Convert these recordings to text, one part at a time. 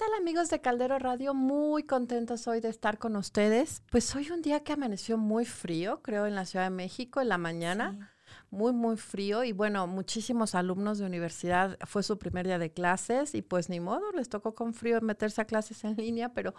¿Qué tal amigos de Caldero Radio? Muy contentos hoy de estar con ustedes. Pues hoy un día que amaneció muy frío, creo, en la Ciudad de México, en la mañana muy, muy frío y bueno, muchísimos alumnos de universidad fue su primer día de clases y pues ni modo, les tocó con frío meterse a clases en línea, pero,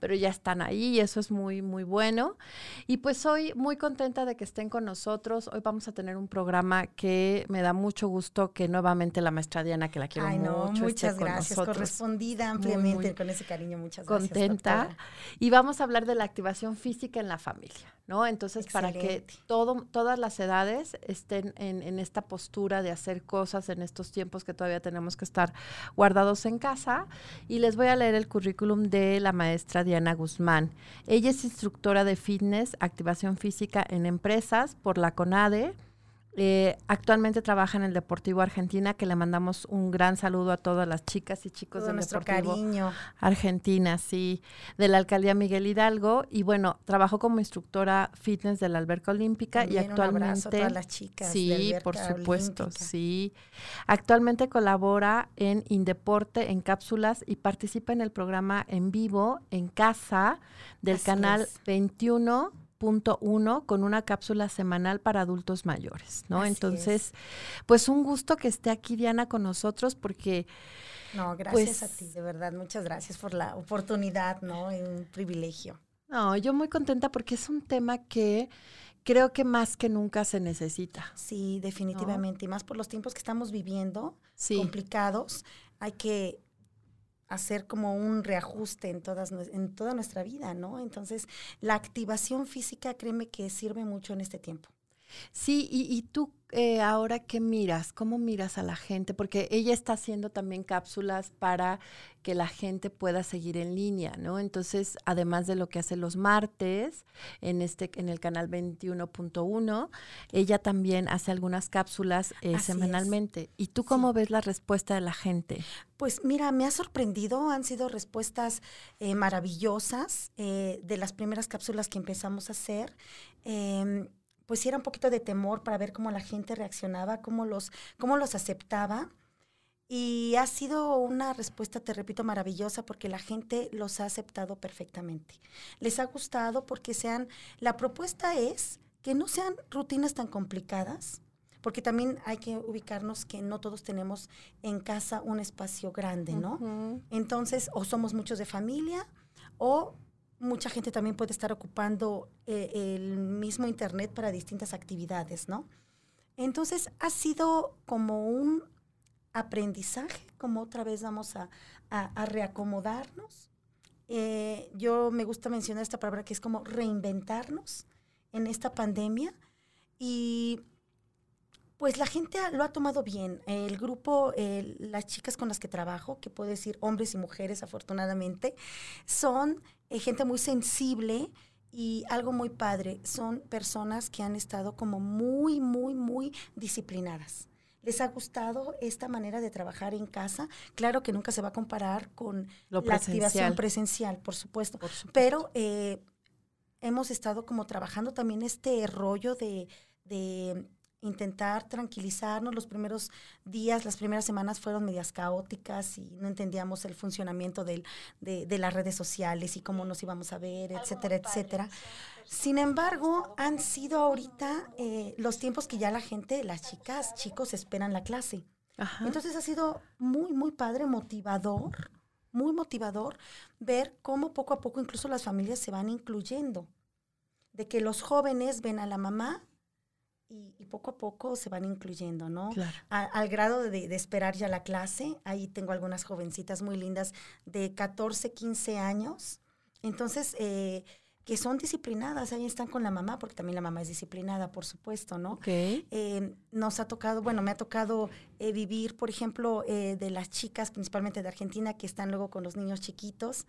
pero ya están ahí y eso es muy, muy bueno. Y pues hoy muy contenta de que estén con nosotros. Hoy vamos a tener un programa que me da mucho gusto que nuevamente la maestra Diana, que la quiero Ay, no, mucho, muchas gracias, correspondida ampliamente con ese cariño, muchas gracias. Contenta. Y vamos a hablar de la activación física en la familia. ¿no? Entonces, para que todo, todas las edades estén en, esta postura de hacer cosas en estos tiempos que todavía tenemos que estar guardados en casa. Y les voy a leer el currículum de la maestra Diana Guzmán. Ella es instructora de fitness, activación física en empresas por la CONADE eh, actualmente trabaja en el Deportivo Argentina, que le mandamos un gran saludo a todas las chicas y chicos del nuestro Deportivo cariño. Argentina, sí, de la alcaldía Miguel Hidalgo. Y bueno, trabajó como instructora fitness de la alberca olímpica y actualmente. a todas las chicas. Sí, por supuesto, sí. Actualmente colabora en Indeporte en cápsulas y participa en el programa en vivo en casa del canal 21 punto uno con una cápsula semanal para adultos mayores, ¿no? Entonces, pues un gusto que esté aquí Diana con nosotros porque... No, gracias a pues ti, de verdad, muchas gracias por la oportunidad, ¿no? Un privilegio. No, yo muy contenta porque es un tema que creo que más que nunca se necesita. Sí, definitivamente, y más por los tiempos que estamos viviendo, complicados, hay que hacer como un reajuste en, todas, en toda nuestra vida, ¿no? Entonces, la activación física, créeme que sirve mucho en este tiempo. Sí, y, y tú eh, ahora qué miras, cómo miras a la gente, porque ella está haciendo también cápsulas para que la gente pueda seguir en línea, ¿no? Entonces, además de lo que hace los martes en este en el canal 21.1, ella también hace algunas cápsulas eh, semanalmente. ¿Y tú cómo ves la respuesta de la gente? Pues mira, me ha sorprendido, han sido respuestas eh, maravillosas de las primeras cápsulas que empezamos a hacer. Pues sí era un poquito de temor para ver cómo la gente reaccionaba, cómo los, cómo los aceptaba. Y ha sido una respuesta, te repito, maravillosa porque la gente los ha aceptado perfectamente. Les ha gustado porque sean, la propuesta es que no sean rutinas tan complicadas, porque también hay que ubicarnos que no todos tenemos en casa un espacio grande, ¿no? Entonces, o somos muchos de familia, o mucha gente también puede estar ocupando eh, el mismo Internet para distintas actividades, ¿no? Entonces ha sido como un aprendizaje, como otra vez vamos a, reacomodarnos. Eh, yo me gusta mencionar esta palabra que es como reinventarnos en esta pandemia y pues la gente lo ha tomado bien. El grupo, las chicas con las que trabajo, que puedo decir hombres y mujeres afortunadamente, son eh, gente muy sensible y algo muy padre. Son personas que han estado como muy, muy, muy disciplinadas. ¿Les ha gustado esta manera de trabajar en casa? Claro que nunca se va a comparar con la activación presencial, por supuesto. Pero eh, hemos estado como trabajando también este rollo de intentar tranquilizarnos. Los primeros días, las primeras semanas fueron medias caóticas y no entendíamos el funcionamiento de, las redes sociales y cómo nos íbamos a ver, etcétera, etcétera. Sin embargo, han sido ahorita eh, los tiempos que ya la gente, las chicas, chicos, esperan la clase. Entonces ha sido muy, muy padre, motivador, muy motivador ver cómo poco a poco incluso las familias se van incluyendo. De que los jóvenes ven a la mamá y, poco a poco se van incluyendo, ¿no? al grado de, esperar ya la clase. Ahí tengo algunas jovencitas muy lindas de 14, 15 años. Entonces, eh, que son disciplinadas, ahí están con la mamá, porque también la mamá es disciplinada, por supuesto, ¿no? Eh, nos ha tocado, bueno, me ha tocado eh, vivir, por ejemplo, de las chicas, principalmente de Argentina, que están luego con los niños chiquitos,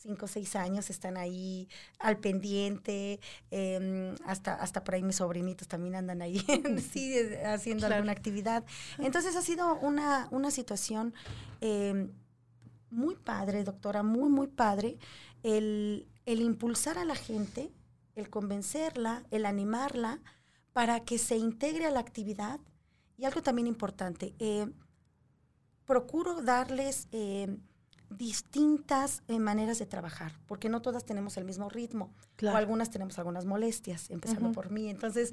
cinco o seis años están ahí al pendiente, em, hasta, hasta por ahí mis sobrinitos también andan ahí sí, haciendo alguna actividad. Entonces ha sido una, una situación em, muy padre, doctora, muy, muy padre, el, el impulsar a la gente, el convencerla, el animarla para que se integre a la actividad. Y algo también importante, eh, procuro darles em, distintas eh, maneras de trabajar, porque no todas tenemos el mismo ritmo, o algunas tenemos algunas molestias, empezando por mí. Entonces,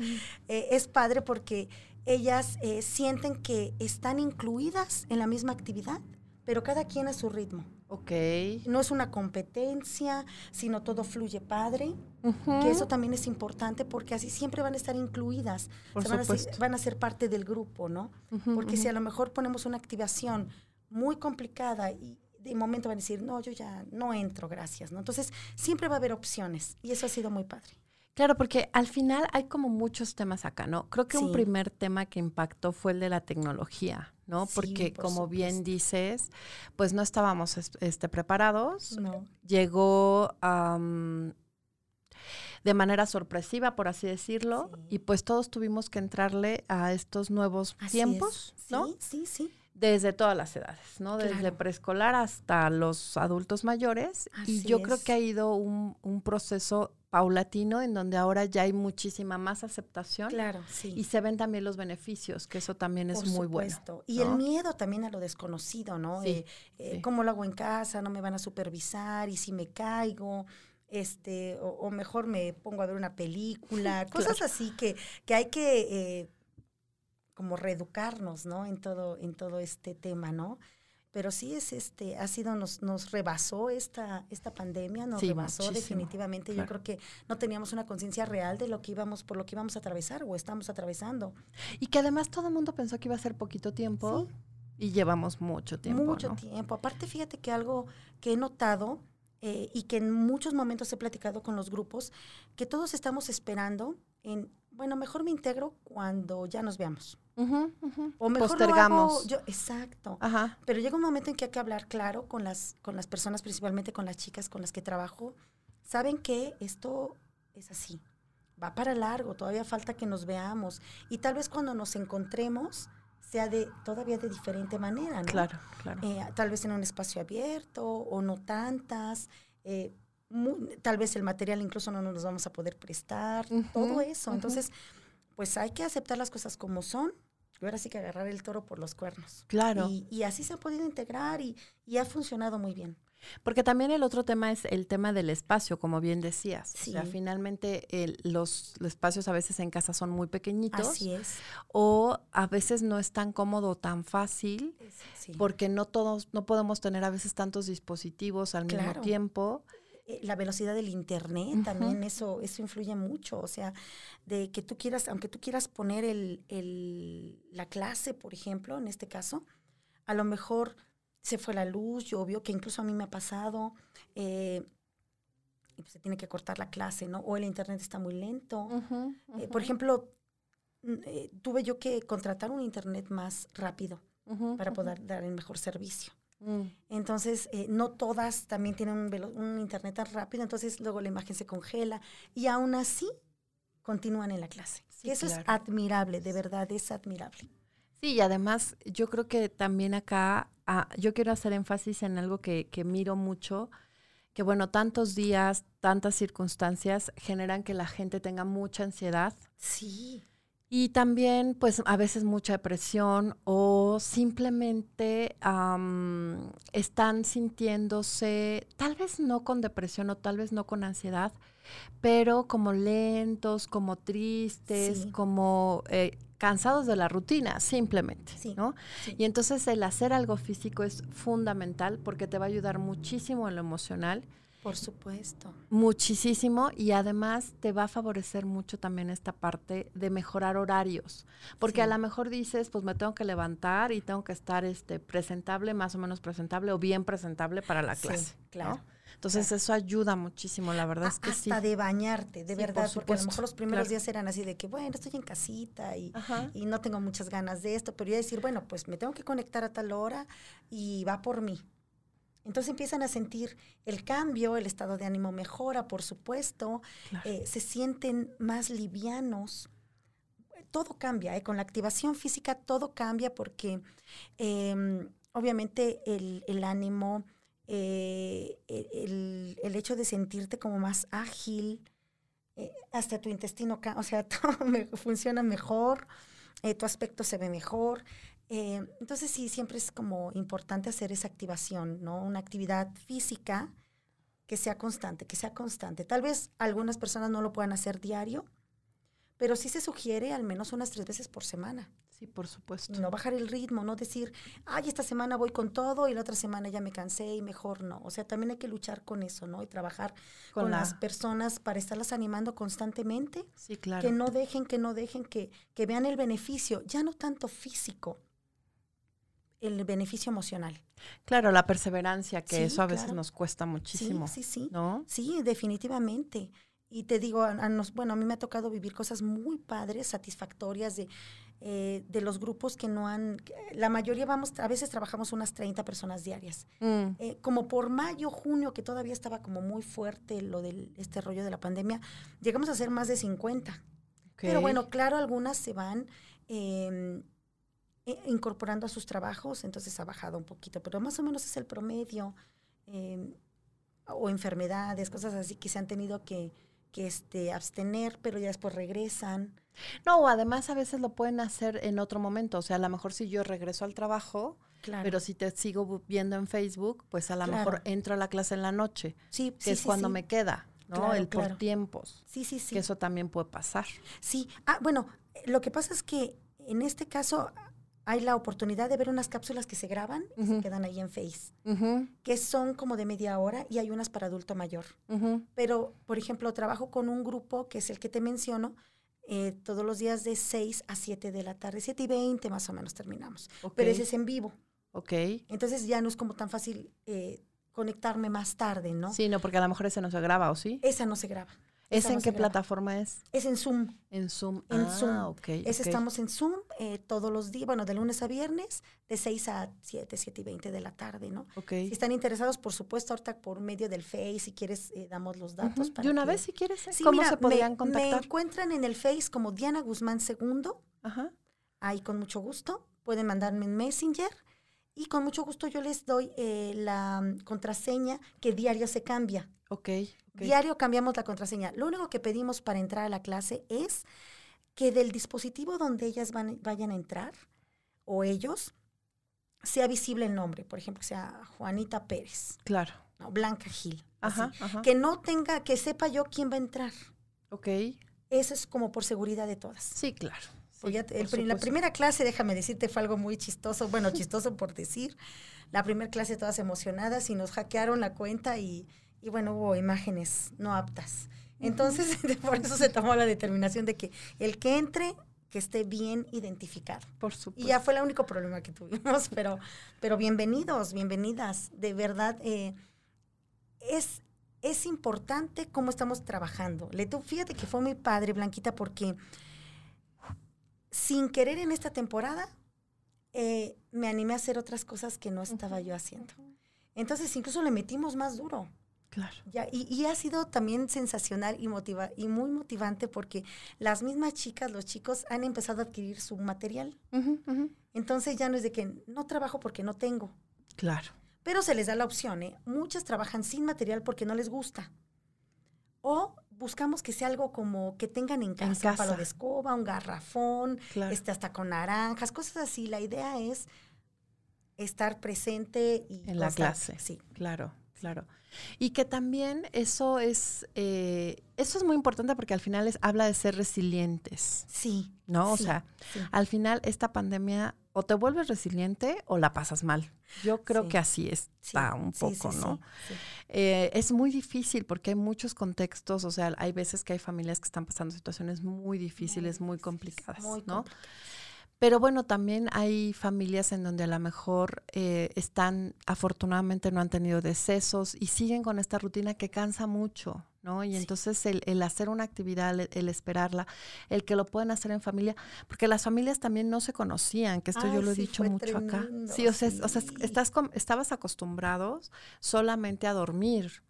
eh, es padre porque ellas eh, sienten que están incluidas en la misma actividad, pero cada quien a su ritmo. Ok. No es una competencia, sino todo fluye padre, que eso también es importante porque así siempre van a estar incluidas, van, a ser, van, a ser, parte del grupo, ¿no? porque si a lo mejor ponemos una activación muy complicada y de momento van a decir, no, yo ya no entro, gracias, ¿no? Entonces, siempre va a haber opciones y eso ha sido muy padre. Claro, porque al final hay como muchos temas acá, ¿no? Creo que un primer tema que impactó fue el de la tecnología, ¿no? porque como bien dices, pues no estábamos este, preparados. No. Llegó de manera sorpresiva, por así decirlo, y pues todos tuvimos que entrarle a estos nuevos tiempos, ¿no? Sí, sí, sí desde todas las edades, ¿no? Desde preescolar hasta los adultos mayores. y yo creo que ha ido un, un, proceso paulatino en donde ahora ya hay muchísima más aceptación. Claro, sí. Y se ven también los beneficios, que eso también es muy bueno. Y el miedo también a lo desconocido, ¿no? Eh, eh, ¿Cómo lo hago en casa? ¿No me van a supervisar? ¿Y si me caigo? este o, mejor me pongo a ver una película, cosas así que, que hay que eh, como reeducarnos, ¿no? En todo, en todo este tema, ¿no? Pero sí es este, ha sido, nos, nos rebasó esta, esta pandemia, nos rebasó definitivamente. Yo creo que no teníamos una conciencia real de lo que íbamos, por lo que íbamos a atravesar o estamos atravesando. Y que además todo el mundo pensó que iba a ser poquito tiempo y llevamos mucho tiempo. Mucho tiempo. Aparte, fíjate que algo que he notado eh, y que en muchos momentos he platicado con los grupos, que todos estamos esperando en, bueno, mejor me integro cuando ya nos veamos. O mejor Postergamos. yo, exacto. Pero llega un momento en que hay que hablar claro con las, con las personas, principalmente con las chicas con las que trabajo. Saben que esto es así. Va para largo, todavía falta que nos veamos. Y tal vez cuando nos encontremos sea de todavía de diferente manera, ¿no? Claro, claro. Eh, tal vez en un espacio abierto o no tantas. Eh, tal vez el material incluso no nos vamos a poder prestar, todo eso. Entonces, pues hay que aceptar las cosas como son ahora sí que agarrar el toro por los cuernos. Claro. Y, así se ha podido integrar y, ha funcionado muy bien. Porque también el otro tema es el tema del espacio, como bien decías. O sea, finalmente los, espacios a veces en casa son muy pequeñitos. Así es. O a veces no es tan cómodo, tan fácil, porque no todos, no podemos tener a veces tantos dispositivos al mismo tiempo. Eh, la velocidad del internet también eso eso influye mucho o sea de que tú quieras aunque tú quieras poner el, el, la clase por ejemplo en este caso a lo mejor se fue la luz llovió que incluso a mí me ha pasado eh, y pues se tiene que cortar la clase no o el internet está muy lento. Eh, por ejemplo tuve yo que contratar un internet más rápido para poder dar el mejor servicio Mm. Entonces, eh, no todas también tienen un, internet tan rápido, entonces luego la imagen se congela y aún así continúan en la clase. y eso es admirable, de verdad es admirable. Sí, y además yo creo que también acá, ah, yo quiero hacer énfasis en algo que, que miro mucho, que bueno, tantos días, tantas circunstancias generan que la gente tenga mucha ansiedad. Sí. Y también, pues, a veces mucha depresión o simplemente están sintiéndose, tal vez no con depresión o tal vez no con ansiedad, pero como lentos, como tristes, como eh, cansados de la rutina, simplemente, ¿no? Y entonces el hacer algo físico es fundamental porque te va a ayudar muchísimo en lo emocional por supuesto. Muchísimo y además te va a favorecer mucho también esta parte de mejorar horarios, porque a lo mejor dices, pues me tengo que levantar y tengo que estar este presentable, más o menos presentable o bien presentable para la clase, claro. Entonces eso ayuda muchísimo, la verdad es que sí. Hasta de bañarte, de verdad, porque a lo mejor los primeros días eran así de que, bueno, estoy en casita y, y, no tengo muchas ganas de esto, pero ya decir, bueno, pues me tengo que conectar a tal hora y va por mí. Entonces empiezan a sentir el cambio, el estado de ánimo mejora, por supuesto, eh, se sienten más livianos. Todo cambia, ¿eh? con la activación física todo cambia porque em, obviamente el, ánimo, eh, el, el, hecho de sentirte como más ágil, hasta tu intestino, o sea, todo funciona mejor, tu aspecto se ve mejor, Eh, entonces sí, siempre es como importante hacer esa activación, ¿no? Una actividad física que sea constante, que sea constante. Tal vez algunas personas no lo puedan hacer diario, pero sí se sugiere al menos unas tres veces por semana. Sí, por supuesto. No bajar el ritmo, no decir, ay, esta semana voy con todo y la otra semana ya me cansé y mejor no. O sea, también hay que luchar con eso, ¿no? Y trabajar con, las personas para estarlas animando constantemente. Sí, claro. Que no dejen, que no dejen, que, que vean el beneficio, ya no tanto físico, el beneficio emocional. Claro, la perseverancia, que eso a veces nos cuesta muchísimo. Sí, sí, sí. ¿No? Sí, definitivamente. Y te digo, bueno, a mí me ha tocado vivir cosas muy padres, satisfactorias de eh, de los grupos que no han, la mayoría vamos, a veces trabajamos unas 30 personas diarias. Mm. Eh, como por mayo, junio, que todavía estaba como muy fuerte lo de este rollo de la pandemia, llegamos a ser más de 50. Pero bueno, claro, algunas se van em, e, incorporando a sus trabajos, entonces ha bajado un poquito, pero más o menos es el promedio. Em, o enfermedades, cosas así que se han tenido que, que este, abstener, pero ya después regresan. No, además a veces lo pueden hacer en otro momento. O sea, a lo mejor si yo regreso al trabajo, pero si te sigo viendo en Facebook, pues a lo mejor entro a la clase en la noche. Sí, que es cuando me queda, ¿no? El por tiempos. Sí, sí, sí. Que eso también puede pasar. Sí. Ah, bueno, lo que pasa es que en este caso hay la oportunidad de ver unas cápsulas que se graban y se quedan ahí en Face, que son como de media hora y hay unas para adulto mayor. Pero, por ejemplo, trabajo con un grupo que es el que te menciono, eh, todos los días de 6 a 7 de la tarde, 7 y 20 más o menos terminamos. Pero ese es en vivo. Ok. Entonces ya no es como tan fácil eh, conectarme más tarde, ¿no? Sí, no, porque a lo mejor ese no se graba, ¿o sí? Esa no se graba. ¿Es en qué plataforma es? Es en Zoom. En Zoom. En ah, Zoom. Ok. Es, Estamos en Zoom eh, todos los días, bueno, de lunes a viernes, de 6 a 7, 7 y 20 de la tarde, ¿no? Ok. Si están interesados, por supuesto, ahorita por medio del Face, si quieres, eh, damos los datos. para una vez, si quieres, ¿eh? ¿cómo se podrían contactar? Me encuentran en el Face como Diana Guzmán Segundo. Ajá. Ahí con mucho gusto. Pueden mandarme en Messenger. Y con mucho gusto yo les doy la mm, contraseña que diario se cambia. Ok. Diario cambiamos la contraseña. Lo único que pedimos para entrar a la clase es que del dispositivo donde ellas van, vayan a entrar o ellos sea visible el nombre, por ejemplo, sea Juanita Pérez. Claro. No, Blanca Gil. Ajá, Que no tenga, que sepa yo quién va a entrar. Ok. Eso es como por seguridad de todas. Sí, claro. La primera clase, déjame decirte, fue algo muy chistoso, bueno, chistoso por decir. La primera clase todas emocionadas y nos hackearon la cuenta y y bueno, hubo imágenes no aptas. Entonces, por eso se tomó la determinación de que el que entre, que esté bien identificado. Por supuesto. Y ya fue el único problema que tuvimos, pero, pero bienvenidos, bienvenidas. De verdad, eh, es, es importante cómo estamos trabajando. Le, fíjate que fue muy padre, Blanquita, porque sin querer en esta temporada, eh, me animé a hacer otras cosas que no estaba yo haciendo. Entonces, incluso le metimos más duro. Claro. Ya, y, ha sido también sensacional y, motiva y muy motivante porque las mismas chicas, los chicos han empezado a adquirir su material. Entonces ya no es de que no trabajo porque no tengo. Claro. Pero se les da la opción, ¿eh? Muchas trabajan sin material porque no les gusta. O buscamos que sea algo como que tengan en casa, un palo de escoba, un garrafón, este, hasta con naranjas, cosas así. La idea es estar presente y en la clase. Sí, claro, claro. Y que también eso es, eh, eso es muy importante porque al final es, habla de ser resilientes. Sí. ¿No? o sea, al final esta pandemia o te vuelves resiliente o la pasas mal. Yo creo que así está un poco, ¿no? Eh, es muy difícil porque hay muchos contextos, o sea, hay veces que hay familias que están pasando situaciones muy difíciles, muy, complicadas, ¿no? Pero bueno, también hay familias en donde a lo mejor eh, están, afortunadamente no han tenido decesos y siguen con esta rutina que cansa mucho, ¿no? Y entonces el, hacer una actividad, el, esperarla, el que lo pueden hacer en familia, porque las familias también no se conocían, que esto yo lo he dicho mucho acá. Sí, o sea, o sea estás, estabas acostumbrados solamente a dormir,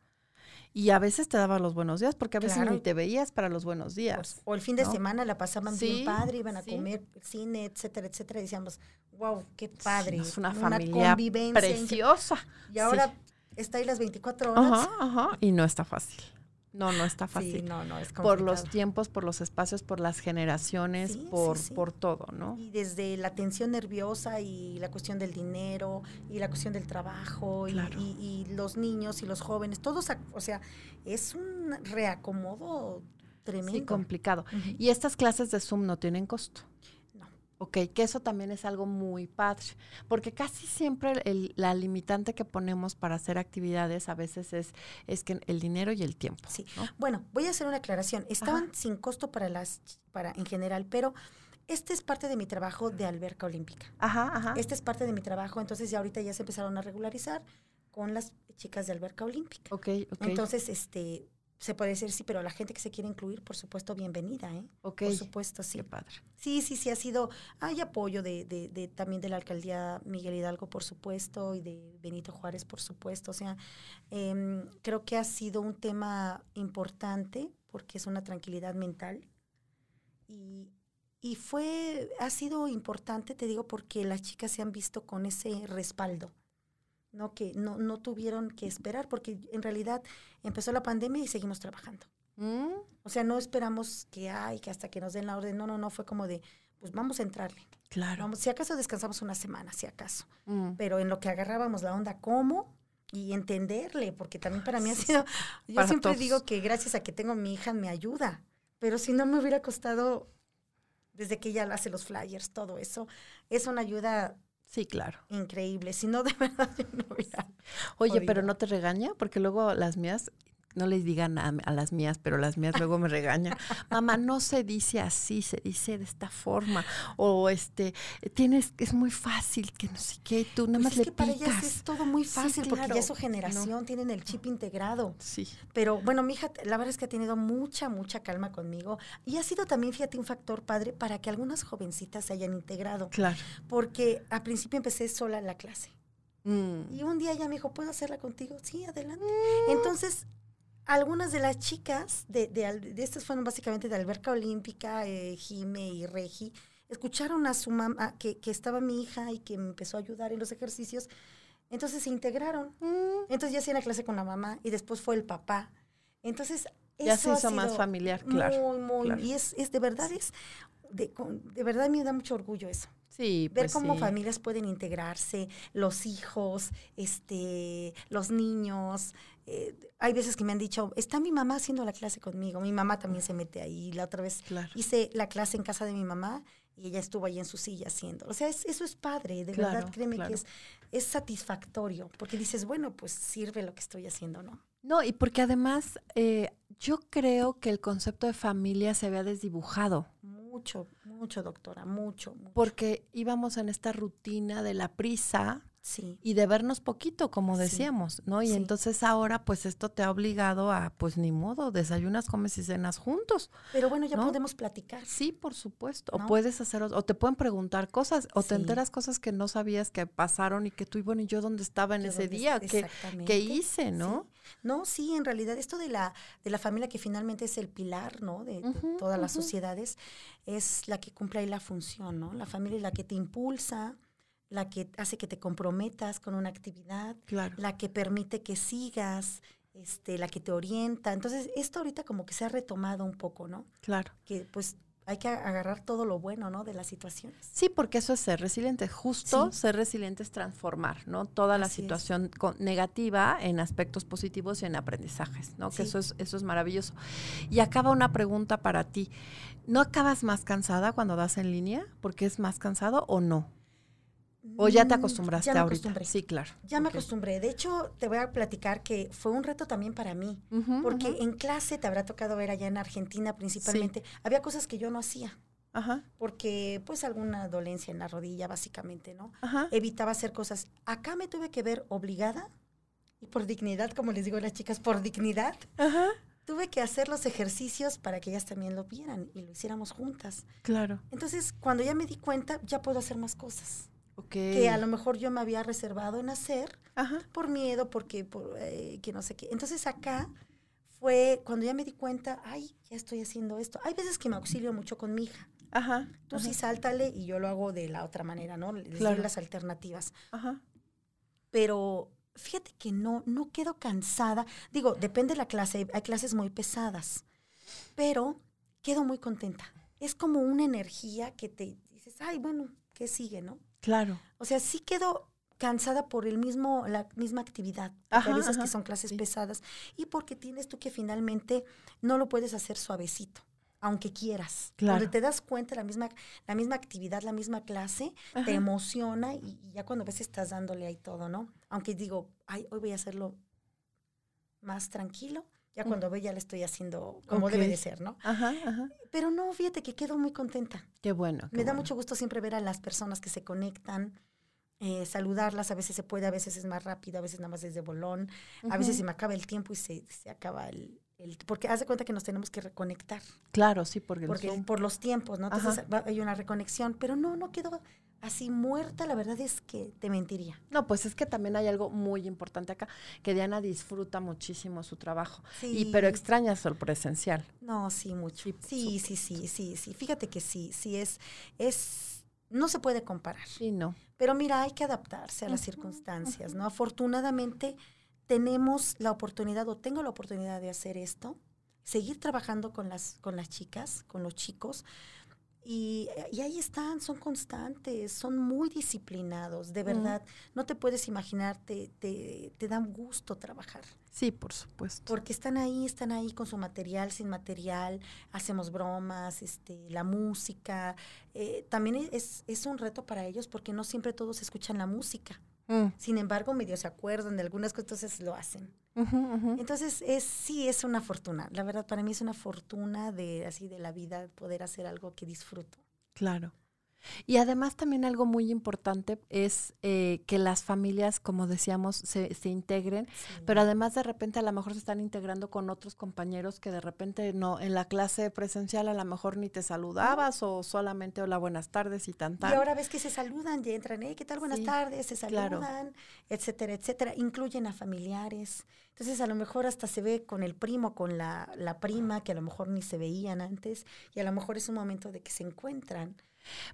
y a veces te daban los buenos días, porque a veces ni te veías para los buenos días. Pues, o el fin de semana la pasaban bien padre, iban a comer cine, etcétera, etcétera. Y decíamos, wow, qué padre. es una, familia preciosa. y ahora está ahí las 24 horas. Ajá, ajá. Y no está fácil. No, no está fácil. Sí, no, no, es por los tiempos, por los espacios, por las generaciones, Sí, por, sí. por todo, ¿no? Y desde la tensión nerviosa y la cuestión del dinero y la cuestión del trabajo y- Claro. y, y los niños y los jóvenes, todos, o sea, es un reacomodo tremendo. Sí, complicado. Y estas clases de Zoom no tienen costo. Ok, que eso también es algo muy padre, porque casi siempre el- la limitante que ponemos para hacer actividades a veces es, es que el dinero y el tiempo. Sí. ¿no? Bueno, voy a hacer una aclaración. Estaban Ajá. sin costo para las, para en general, pero este es parte de mi trabajo de alberca olímpica. Ajá, ajá. Este es parte de mi trabajo, entonces ya ahorita ya se empezaron a regularizar con las chicas de alberca olímpica. Ok, ok. Entonces, este, se puede decir sí, pero la gente que se quiere incluir, por supuesto, bienvenida, ¿eh? ok. Por supuesto, sí. Qué padre. Sí, sí, sí, ha sido, hay apoyo de, de, de también de la alcaldía Miguel Hidalgo, por supuesto, y de Benito Juárez, por supuesto. O sea, em, creo que ha sido un tema importante porque es una tranquilidad mental. Y, y fue, ha sido importante, te digo, porque las chicas se han visto con ese respaldo. No que no, no tuvieron que esperar, porque en realidad empezó la pandemia y seguimos trabajando. Mm, O sea, no esperamos que hay, que hasta que nos den la orden. No, no, no, fue como de, pues vamos a entrarle. claro. Vamos, si acaso descansamos una semana, si acaso. Mm. Pero en lo que agarrábamos la onda, ¿cómo? Y entenderle, porque también para mí ha sido, yo para siempre todos. digo que gracias a que tengo a mi hija me ayuda, pero si no me hubiera costado, desde que ella hace los flyers, todo eso, es una ayuda Sí, claro. increíble, si no, de verdad, yo no hubiera. Oye, pero no te regaña, porque luego las mías, no les digan a, a las mías, pero las mías luego me regañan. Mamá, no se dice así, se dice de esta forma. O este, tienes, es muy fácil, que no sé qué, y tú nada Pues más es le que para ellas es todo muy Sí, fácil, porque ya su generación, tienen el chip integrado. Sí. Pero bueno, mi hija, la verdad es que ha tenido mucha, mucha calma conmigo. Y ha sido también, fíjate, un factor padre para que algunas jovencitas se hayan integrado. Claro. Porque al principio empecé sola la clase. Mm. Y un día ella me dijo, ¿puedo hacerla contigo? Sí, adelante. Entonces, algunas de las chicas, de, de, estas fueron básicamente de Alberca Olímpica, eh, Jime y Regi, escucharon a su mamá, que, que estaba mi hija y que me empezó a ayudar en los ejercicios. Entonces se integraron. Mm. Entonces ya hacía la clase con la mamá y después fue el papá. Entonces, Ya eso se ha hizo más familiar, claro. Muy, muy. claro. Y es, es de verdad, es, de, de verdad me da mucho orgullo eso. Sí, Ver pues cómo sí. familias pueden integrarse, los hijos, este, los niños. Eh, hay veces que me han dicho, está mi mamá haciendo la clase conmigo. Mi mamá también se mete ahí. La otra vez Claro. hice la clase en casa de mi mamá y ella estuvo ahí en su silla haciendo. O sea, es- eso es padre, de Claro, verdad, créeme claro. que es, es satisfactorio, porque dices, bueno, pues sirve lo que estoy haciendo, ¿no? No, y porque además eh, yo creo que el concepto de familia se había desdibujado. Mucho, mucho, doctora, mucho. mucho. porque íbamos en esta rutina de la prisa Sí, y de vernos poquito, como Sí, decíamos, ¿no? Y sí. entonces ahora, pues esto te ha obligado a, pues ni modo, desayunas, comes y cenas juntos. pero bueno, ya ¿No? podemos platicar. Sí, por supuesto. O puedes hacer, o te pueden preguntar cosas, o te enteras cosas que no sabías que pasaron y que tú, y bueno, ¿y yo dónde estaba en Yo ese dónde- día? ¿Qué, qué hice, no? No, sí, en realidad esto de la, de la familia que finalmente es el pilar, ¿no? De, de Ujú, todas las sociedades, es la que cumple ahí la función, ¿no? La familia es la que te impulsa, la que hace que te comprometas con una actividad, Claro. la que permite que sigas, este, la que te orienta. Entonces, esto ahorita como que se ha retomado un poco, ¿no? Claro. Que pues hay que agarrar todo lo bueno, ¿no? De las situaciones. Sí, porque eso es ser resiliente. Justo Sí. ser resiliente es transformar, ¿no? Toda la Así situación con- negativa en aspectos positivos y en aprendizajes, ¿no? Que eso es, eso es maravilloso. Y acaba una pregunta para ti. ¿No acabas más cansada cuando das en línea? ¿Porque es más cansado o no? ¿O ya te Mm, acostumbraste ya me ahorita? acostumbré. Sí, claro. Ya me acostumbré. De hecho, te voy a platicar que fue un reto también para mí. Porque en clase te habrá tocado ver allá en Argentina principalmente, había cosas que yo no hacía, Ajá, porque pues alguna dolencia en la rodilla básicamente, ¿no? ajá. Evitaba hacer cosas. Acá me tuve que ver obligada y por dignidad, como les digo a las chicas, por dignidad, Ajá, tuve que hacer los ejercicios para que ellas también lo vieran y lo hiciéramos juntas. claro. Entonces, cuando ya me di cuenta, ya puedo hacer más cosas Que a lo mejor yo me había reservado en hacer Ajá, por miedo, porque por, eh, que no sé qué. Entonces acá fue cuando ya me di cuenta, ay, ya estoy haciendo esto. Hay veces que me auxilio mucho con mi hija. ajá. Tú sí sáltale y yo lo hago de la otra manera, ¿no? Les doy Claro. las alternativas. Ajá. Pero Fíjate que no, no quedo cansada. Digo, depende de la clase, hay clases muy pesadas, pero quedo muy contenta. Es como una energía que te dices, ay, bueno, ¿qué sigue, no? Claro. O sea, sí quedo cansada por el mismo, la misma actividad. Ajá, a veces que son clases pesadas. Y porque tienes tú que finalmente no lo puedes hacer suavecito aunque quieras. Claro. Cuando te das cuenta, la misma, la misma actividad, la misma clase, te emociona y, ya cuando ves estás dándole ahí todo, ¿no? Aunque digo, ay, hoy voy a hacerlo más tranquilo, ya mm. cuando ve ya le estoy haciendo como debe de ser, ¿no? Ajá, ajá. Pero no, fíjate que quedo muy contenta. Qué bueno. Me da mucho gusto siempre ver a las personas que se conectan, eh, saludarlas, a veces se puede, a veces es más rápido, a veces nada más es de bolón, a veces se me acaba el tiempo y se, se acaba el, porque haz de cuenta que nos tenemos que reconectar. Claro, sí, porque, porque por los tiempos, ¿no? Entonces hay una reconexión, pero no, no quedó así muerta, la verdad es que te mentiría. No, pues es que también hay algo muy importante acá, que Diana disfruta muchísimo su trabajo, sí. y, pero extraña el presencial. No, sí, mucho. Sí, sí, sí, sí, sí, Fíjate que sí, sí es, es, no se puede comparar. Sí, no. Pero mira, hay que adaptarse a las circunstancias, ¿no? Afortunadamente tenemos la oportunidad o tengo la oportunidad de hacer esto, seguir trabajando con las, con las chicas, con los chicos. Y, ahí están, son constantes, son muy disciplinados, de verdad. No te puedes imaginar, te, te, te dan gusto trabajar. Sí, por supuesto. Porque están ahí, están ahí con su material, sin material, hacemos bromas, este, la música. Eh, también es, es un reto para ellos porque no siempre todos escuchan la música. Mm. Sin embargo, medio se acuerdan de algunas cosas, entonces lo hacen. Entonces, es, sí es una fortuna. La verdad, para mí es una fortuna de así de la vida poder hacer algo que disfruto. Claro. Y además también algo muy importante es eh, que las familias, como decíamos, se, se integren, pero además de repente a lo mejor se están integrando con otros compañeros que de repente no, en la clase presencial a lo mejor ni te saludabas o solamente hola, buenas tardes y tan Y ahora ves que se saludan y entran, ¿eh? ¿Qué tal? Buenas tardes, se saludan, etcétera, etcétera. Incluyen a familiares. Entonces a lo mejor hasta se ve con el primo, con la, la prima, que a lo mejor ni se veían antes, y a lo mejor es un momento de que se encuentran.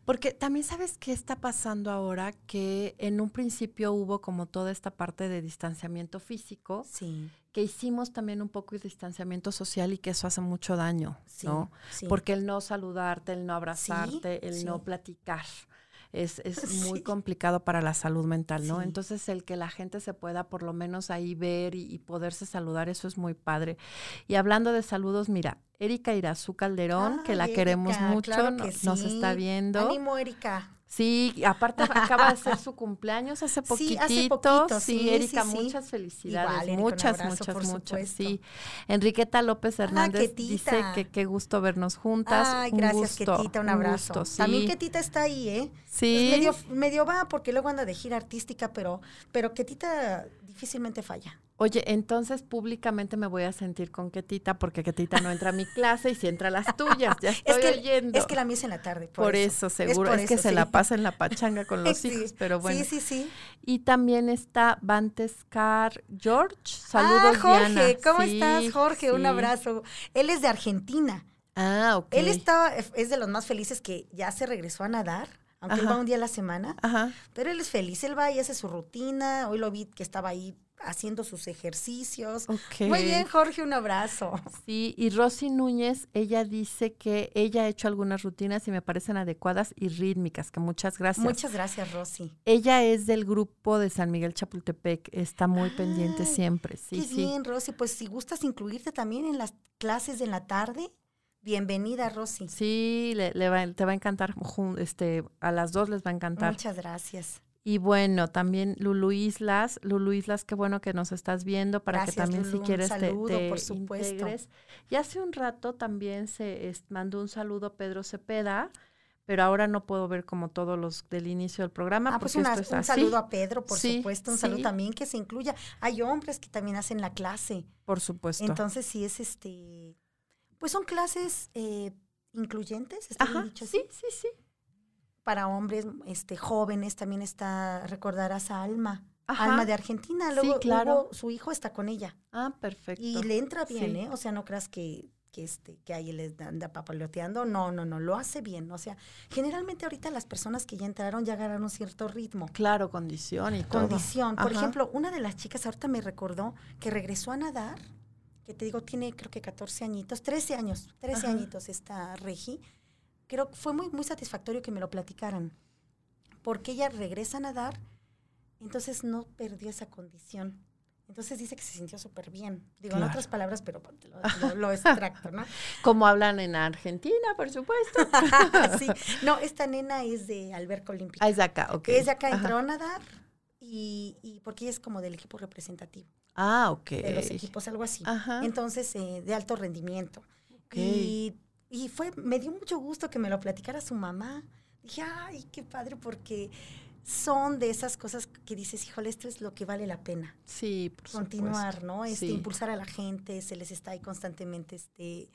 Porque también sabes qué está pasando ahora, que en un principio hubo como toda esta parte de distanciamiento físico, sí. que hicimos también un poco de distanciamiento social y que eso hace mucho daño, ¿no? Porque el no saludarte, el no abrazarte, el no platicar es, es muy complicado para la salud mental, ¿no? Entonces, el que la gente se pueda por lo menos ahí ver y, poderse saludar, eso es muy padre. Y hablando de saludos, mira, Erika Irazú Calderón, que la queremos mucho, nos está viendo. Ánimo, Erika. Sí, aparte acaba de ser su cumpleaños hace poquitito. Sí, hace poquito, sí, Erika, muchas felicidades. muchas, muchas, muchas. Sí. Enriqueta López ah, Hernández dice que qué gusto vernos juntas. Ay, gracias, Ketita, un abrazo. También Ketita está ahí, ¿eh? Sí. medio, medio va porque luego anda de gira artística, pero, pero Ketita difícilmente falla. Oye, entonces públicamente me voy a sentir con Ketita porque Ketita no entra a mi clase y si entra a las tuyas, ya estoy es que, oyendo. Es que la mía es en la tarde. Por, eso. seguro. Es, que se la pasa en la pachanga con los hijos, pero bueno. Sí, sí, sí. Y también está Bantescar George. Saludos, ah, Jorge, ¿cómo estás, Jorge? Un abrazo. Él es de Argentina. Ah, ok. Él estaba, es de los más felices que ya se regresó a nadar aunque él va un día a la semana. Ajá. Pero él es feliz, él va y hace su rutina. Hoy lo vi que estaba ahí haciendo sus ejercicios. Muy bien, Jorge, un abrazo. Sí, y Rosy Núñez, ella dice que ella ha hecho algunas rutinas y me parecen adecuadas y rítmicas, que muchas gracias. Muchas gracias, Rosy. Ella es del grupo de San Miguel Chapultepec, está muy pendiente siempre. Sí, qué bien, Rosy, pues si gustas incluirte también en las clases de la tarde. Bienvenida, Rosy. Sí, le, te va a encantar. Este, a las dos les va a encantar. Muchas gracias. Y bueno, también Lulu Islas, Lulu Islas, qué bueno que nos estás viendo para que también si quieres te, por supuesto. Y hace un rato también se mandó un saludo Pedro Cepeda, pero ahora no puedo ver como todos los del inicio del programa. Ah, pues un saludo a Pedro, por supuesto, un saludo también que se incluya. Hay hombres que también hacen la clase. Por supuesto. Entonces sí es este, pues son clases eh, incluyentes, ¿está dicho así? Sí, sí, sí para hombres este, jóvenes también está recordar a Salma. Alma de Argentina, luego, claro. su hijo está con ella. Ah, perfecto. Y le entra bien, ¿eh? O sea, no creas que, que este que ahí les anda papaloteando, no, no, no, lo hace bien, o sea, generalmente ahorita las personas que ya entraron ya agarraron un cierto ritmo. Claro, condición y todo. Condición. Por ejemplo, una de las chicas ahorita me recordó que regresó a nadar, que te digo, tiene creo que 14 añitos, 13 años, 13 añitos esta Regi. Creo que fue muy, muy satisfactorio que me lo platicaran, porque ella regresa a nadar, entonces no perdió esa condición. Entonces dice que se sintió súper bien. Digo en otras palabras, pero lo, lo, extracto, ¿no? Como hablan en Argentina, por supuesto. sí. No, esta nena es de alberca olímpica. Ah, es de acá, ok. Es de acá, entró a nadar y, y, porque ella es como del equipo representativo. Ah, ok. De los equipos, algo así. Entonces, eh, de alto rendimiento. Y, y fue, me dio mucho gusto que me lo platicara su mamá. Dije, ay, qué padre, porque son de esas cosas que dices, híjole, esto es lo que vale la pena. Sí, por Continuar, ¿no? Este, Impulsar a la gente, se les está ahí constantemente este,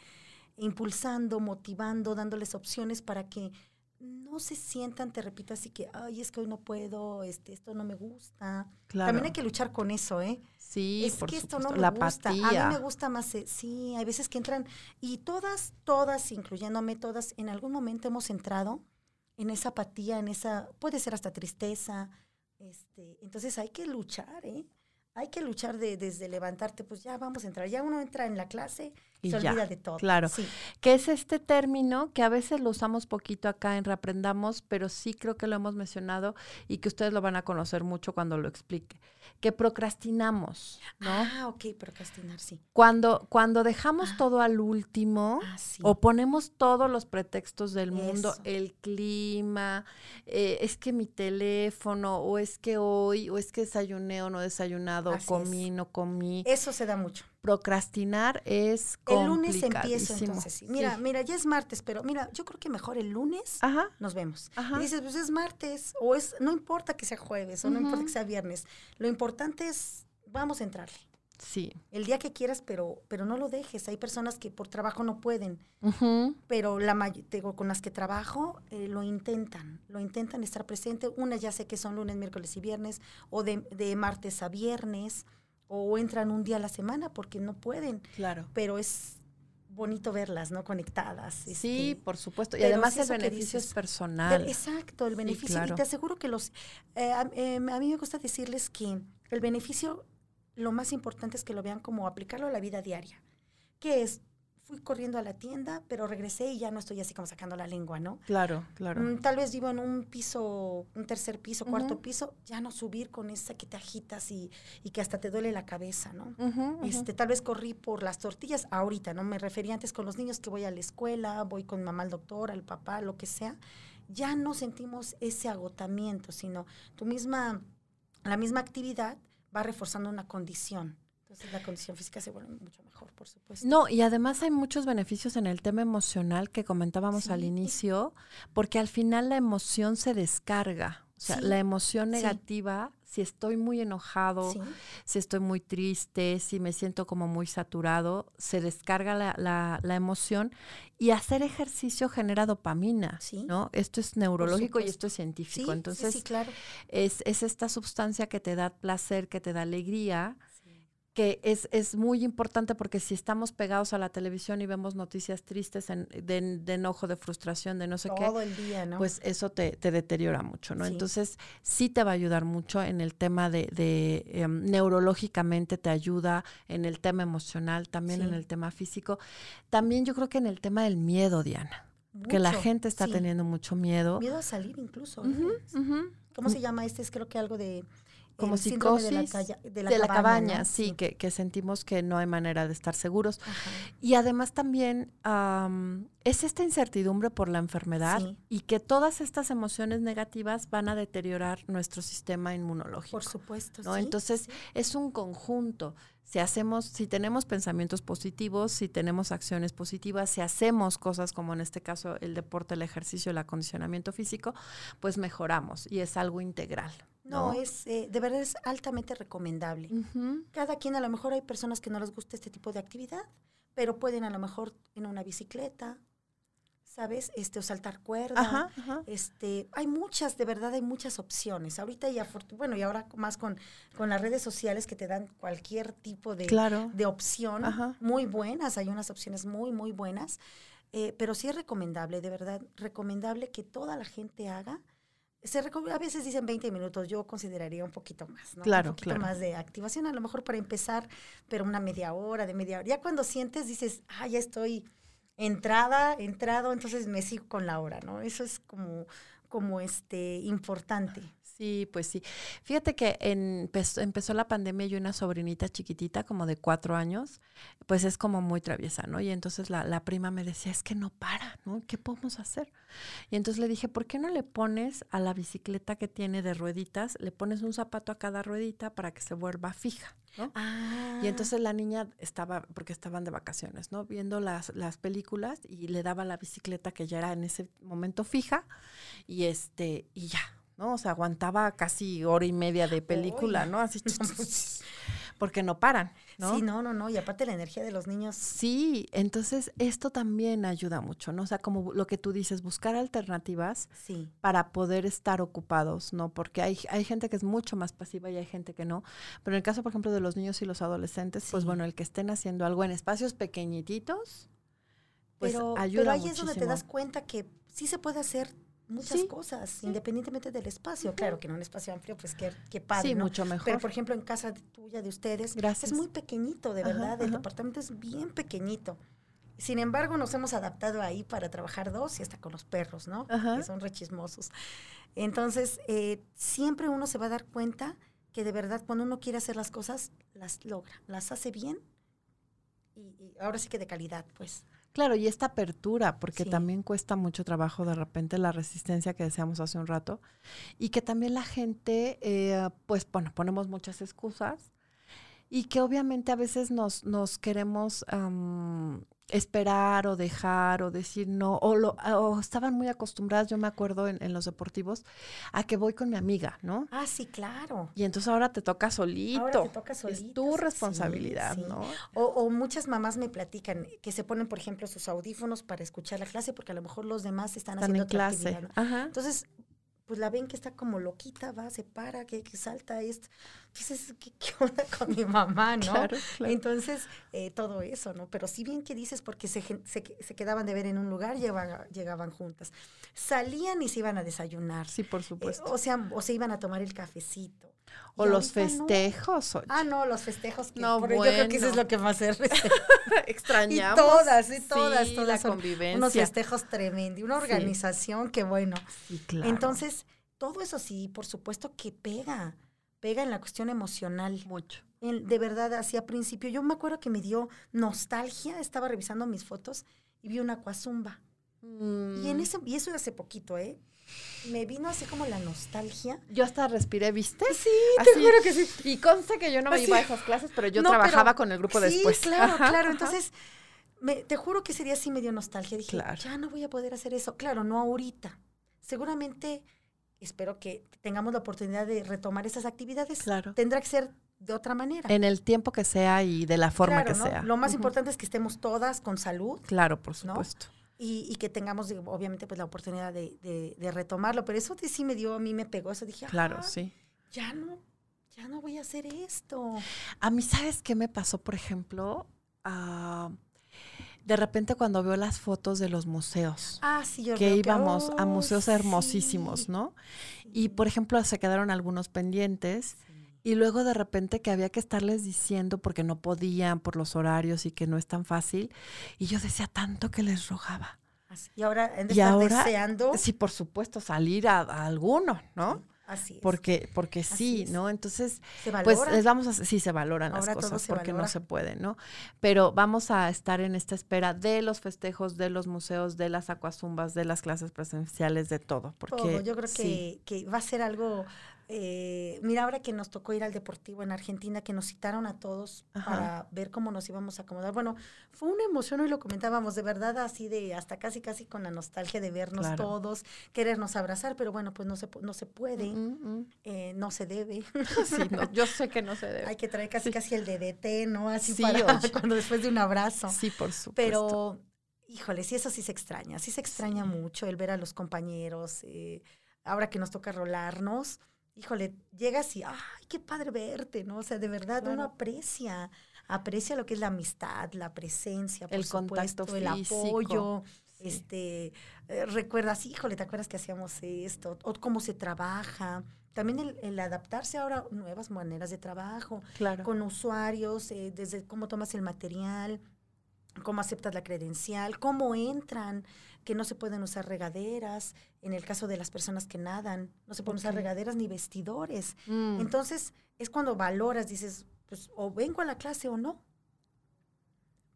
impulsando, motivando, dándoles opciones para que no se sientan, te repito, así que, ay, es que hoy no puedo, este, esto no me gusta. Claro. También hay que luchar con eso, ¿eh? Sí, es que esto no me la gusta. A mí me gusta más, eh, sí, hay veces que entran, y todas, todas, incluyéndome todas, en algún momento hemos entrado en esa apatía, en esa, puede ser hasta tristeza. Este, entonces hay que luchar, ¿eh? Hay que luchar de, desde levantarte, pues ya vamos a entrar. Ya uno entra en la clase y se olvida de todo. Claro. Sí. Que es este término que a veces lo usamos poquito acá en Reaprendamos, pero sí creo que lo hemos mencionado y que ustedes lo van a conocer mucho cuando lo explique que procrastinamos, ¿no? Ah, ok, procrastinar, sí. Cuando, cuando dejamos ah. todo al último ah, o ponemos todos los pretextos del mundo, el clima, eh, es que mi teléfono, o es que hoy, o es que desayuné o no desayunado, o comí, no comí. Eso se da mucho procrastinar es El lunes empiezo entonces. Mira, mira, ya es martes, pero mira, yo creo que mejor el lunes nos vemos. Y dices, pues es martes, o es, no importa que sea jueves, o no importa que sea viernes. Lo importante es, vamos a entrarle. Sí. El día que quieras, pero, pero no lo dejes. Hay personas que por trabajo no pueden, pero la tengo con las que trabajo eh, lo intentan, lo intentan estar presente. Una ya sé que son lunes, miércoles y viernes, o de, de martes a viernes o entran un día a la semana porque no pueden. Claro. Pero es bonito verlas, ¿no? Conectadas. Sí, este, por supuesto. Y además el beneficio es personal. exacto, el beneficio. Y te aseguro que los... Eh, eh, a mí me gusta decirles que el beneficio, lo más importante es que lo vean como aplicarlo a la vida diaria. ¿Qué es? Fui corriendo a la tienda, pero regresé y ya no estoy así como sacando la lengua, ¿no? Claro, claro. Mm, tal vez vivo en un piso, un tercer piso, cuarto piso, ya no subir con esa que te agitas y, y que hasta te duele la cabeza, ¿no? este, tal vez corrí por las tortillas ahorita, ¿no? Me refería antes con los niños que voy a la escuela, voy con mamá al doctor, al papá, lo que sea. Ya no sentimos ese agotamiento, sino tu misma, la misma actividad va reforzando una condición. Entonces la condición física se vuelve mucho mejor, por supuesto. No, y además hay muchos beneficios en el tema emocional que comentábamos al inicio, porque al final la emoción se descarga. O sea, la emoción negativa, si estoy muy enojado, si estoy muy triste, si me siento como muy saturado, se descarga la, la, emoción y hacer ejercicio genera dopamina, ¿no? Esto es neurológico y esto es científico. Entonces, claro. es, es esta sustancia que te da placer, que te da alegría que es, es, muy importante porque si estamos pegados a la televisión y vemos noticias tristes de, enojo, de frustración, de no sé qué, Todo el día, ¿no? pues eso te, deteriora mucho, ¿no? Entonces sí te va a ayudar mucho en el tema de, de em, neurológicamente te ayuda, en el tema emocional, también en el tema físico, también yo creo que en el tema del miedo, Diana. que la gente está teniendo mucho miedo. Miedo a salir incluso. ¿eh? ¿Cómo se llama este? Es creo que algo de como psicosis de la, cabaña, sí, Que, que, sentimos que no hay manera de estar seguros. Y además también es esta incertidumbre por la enfermedad y que todas estas emociones negativas van a deteriorar nuestro sistema inmunológico. Por supuesto. ¿no? Entonces es un conjunto. Si hacemos, si tenemos pensamientos positivos, si tenemos acciones positivas, si hacemos cosas como en este caso el deporte, el ejercicio, el acondicionamiento físico, pues mejoramos y es algo integral. No, es eh, de verdad es altamente recomendable. Cada quien, a lo mejor hay personas que no les gusta este tipo de actividad, pero pueden a lo mejor en una bicicleta, ¿sabes? Este, o saltar cuerda. Este, hay muchas, de verdad hay muchas opciones. Ahorita ya, bueno, y ahora más con, con las redes sociales que te dan cualquier tipo de, de opción, muy buenas, hay unas opciones muy, muy buenas. Eh, pero sí es recomendable, de verdad, recomendable que toda la gente haga. Se a veces dicen 20 minutos, yo consideraría un poquito más, ¿no? Claro, un poquito más de activación, a lo mejor para empezar, pero una media hora, de media hora. Ya cuando sientes, dices, ah, ya estoy entrada, entrado, entonces me sigo con la hora, ¿no? Eso es como, como este, importante. Sí, pues sí. Fíjate que empezó, la pandemia y una sobrinita chiquitita, como de cuatro años, pues es como muy traviesa, ¿no? Y entonces la, la, prima me decía, es que no para, ¿no? ¿Qué podemos hacer? Y entonces le dije, ¿por qué no le pones a la bicicleta que tiene de rueditas, le pones un zapato a cada ruedita para que se vuelva fija? ¿no? Ah. Y entonces la niña estaba, porque estaban de vacaciones, ¿no? Viendo las, las películas y le daba la bicicleta que ya era en ese momento fija y este, y ya, ¿no? O sea, aguantaba casi hora y media de película, ¿no? Así, pues, porque no paran, ¿no? Sí, no, no, no, y aparte la energía de los niños. Sí, entonces esto también ayuda mucho, ¿no? O sea, como lo que tú dices, buscar alternativas sí. para poder estar ocupados, ¿no? Porque hay, hay gente que es mucho más pasiva y hay gente que no. Pero en el caso, por ejemplo, de los niños y los adolescentes, pues bueno, el que estén haciendo algo en espacios pequeñititos, pues pero, ayuda Pero ahí es donde te das cuenta que sí se puede hacer muchas cosas, independientemente del espacio. Claro que en un espacio amplio, pues qué, qué padre. Sí, mucho mejor. Pero, por ejemplo, en casa tuya, de ustedes, es muy pequeñito, de verdad. El departamento es bien pequeñito. Sin embargo, nos hemos adaptado ahí para trabajar dos y hasta con los perros, ¿no? Que son rechismosos. Entonces, eh, siempre uno se va a dar cuenta que de verdad cuando uno quiere hacer las cosas, las logra, las hace bien y ahora sí que de calidad, pues. Claro, y esta apertura, porque también cuesta mucho trabajo de repente la resistencia que decíamos hace un rato, y que también la gente, eh, pues bueno, ponemos muchas excusas y que obviamente a veces nos, nos queremos esperar o dejar o decir no, o, lo, o estaban muy acostumbradas, yo me acuerdo en, los deportivos, a que voy con mi amiga, ¿no? Ah, sí, claro. Y entonces ahora te toca solito. Ahora te toca solito. Es tu responsabilidad, ¿no? O, o, muchas mamás me platican que se ponen, por ejemplo, sus audífonos para escuchar la clase porque a lo mejor los demás están, haciendo en clase. Ajá. Entonces, pues la ven que está como loquita, va, se para, que, que salta esto. Entonces, ¿qué, ¿qué, onda con mi mamá, no? Claro, claro. Entonces, eh, todo eso, ¿no? Pero sí bien que dices, porque se, se, se quedaban de ver en un lugar, llegaban, llegaban juntas. Salían y se iban a desayunar. Sí, por supuesto. Eh, o sea, o se iban a tomar el cafecito. O los festejos. Ah, no, los festejos. Que, no, bueno. Yo creo que eso es lo que más extrañamos. Y todas, sí, todas, sí, todas. La convivencia. Unos festejos tremendos, una organización sí. que bueno. Sí, claro. Entonces, todo eso sí, por supuesto que pega, pega en la cuestión emocional. Mucho. En, de verdad, así a principio, yo me acuerdo que me dio nostalgia, estaba revisando mis fotos y vi una cuazumba. Mm. Y, en ese, y eso hace poquito, ¿eh? Me vino así como la nostalgia. Yo hasta respiré, ¿viste? Sí, así. te juro que sí. Y conste que yo no me iba a esas clases, pero yo no, trabajaba pero, con el grupo sí, después. claro, ajá, claro. Entonces, me, te juro que ese día sí me dio nostalgia. Dije, claro. ya no voy a poder hacer eso. Claro, no ahorita. Seguramente espero que tengamos la oportunidad de retomar esas actividades. Claro. Tendrá que ser de otra manera. En el tiempo que sea y de la forma claro, que ¿no? sea. Lo más uh -huh. importante es que estemos todas con salud. Claro, por supuesto. ¿no? Y, y, que tengamos, obviamente, pues la oportunidad de, de, de, retomarlo. Pero eso sí me dio, a mí me pegó eso. Dije, claro, ah, sí. Ya no, ya no voy a hacer esto. A mí, ¿sabes qué me pasó, por ejemplo? Uh, de repente cuando veo las fotos de los museos, ah, sí, yo que íbamos que, oh, a museos sí. hermosísimos, ¿no? Y por ejemplo se quedaron algunos pendientes y luego de repente que había que estarles diciendo porque no podían por los horarios y que no es tan fácil y yo decía tanto que les rogaba. Así. Y ahora en y ahora, deseando. Sí, por supuesto, salir a, a alguno, ¿no? Sí. Así es. Porque, porque sí. ¿no? Entonces, se pues les vamos a, sí se valoran Ahora las cosas porque valora. no se puede, ¿no? Pero vamos a estar en esta espera de los festejos, de los museos, de las acuazumbas, de las clases presenciales, de todo. Porque todo. Yo creo sí. que, que va a ser algo eh, mira, ahora que nos tocó ir al Deportivo en Argentina, que nos citaron a todos Ajá. para ver cómo nos íbamos a acomodar. Bueno, fue una emoción, hoy lo comentábamos, de verdad, así de hasta casi, casi con la nostalgia de vernos Claro. todos, querernos abrazar, pero bueno, pues no se, no se puede, eh, no se debe. Sí, no, yo sé que no se debe. Hay que traer casi, Sí. casi el DDT, ¿no? Así Sí, para oye. cuando después de un abrazo. Sí, por supuesto. Pero híjole, sí, eso sí se extraña, sí se extraña mucho el ver a los compañeros, eh, ahora que nos toca rolarnos, híjole, llegas y, ay, qué padre verte, ¿no? O sea, de verdad uno aprecia, aprecia lo que es la amistad, la presencia, por el contacto el apoyo. Este, eh, recuerdas, híjole, ¿te acuerdas que hacíamos esto? O cómo se trabaja. También el, adaptarse ahora a nuevas maneras de trabajo, claro. con usuarios, eh, desde cómo tomas el material, cómo aceptas la credencial, cómo entran, que no se pueden usar regaderas, en el caso de las personas que nadan, no se pueden usar regaderas ni vestidores. Mm. Entonces, es cuando valoras, dices, pues o vengo a la clase o no.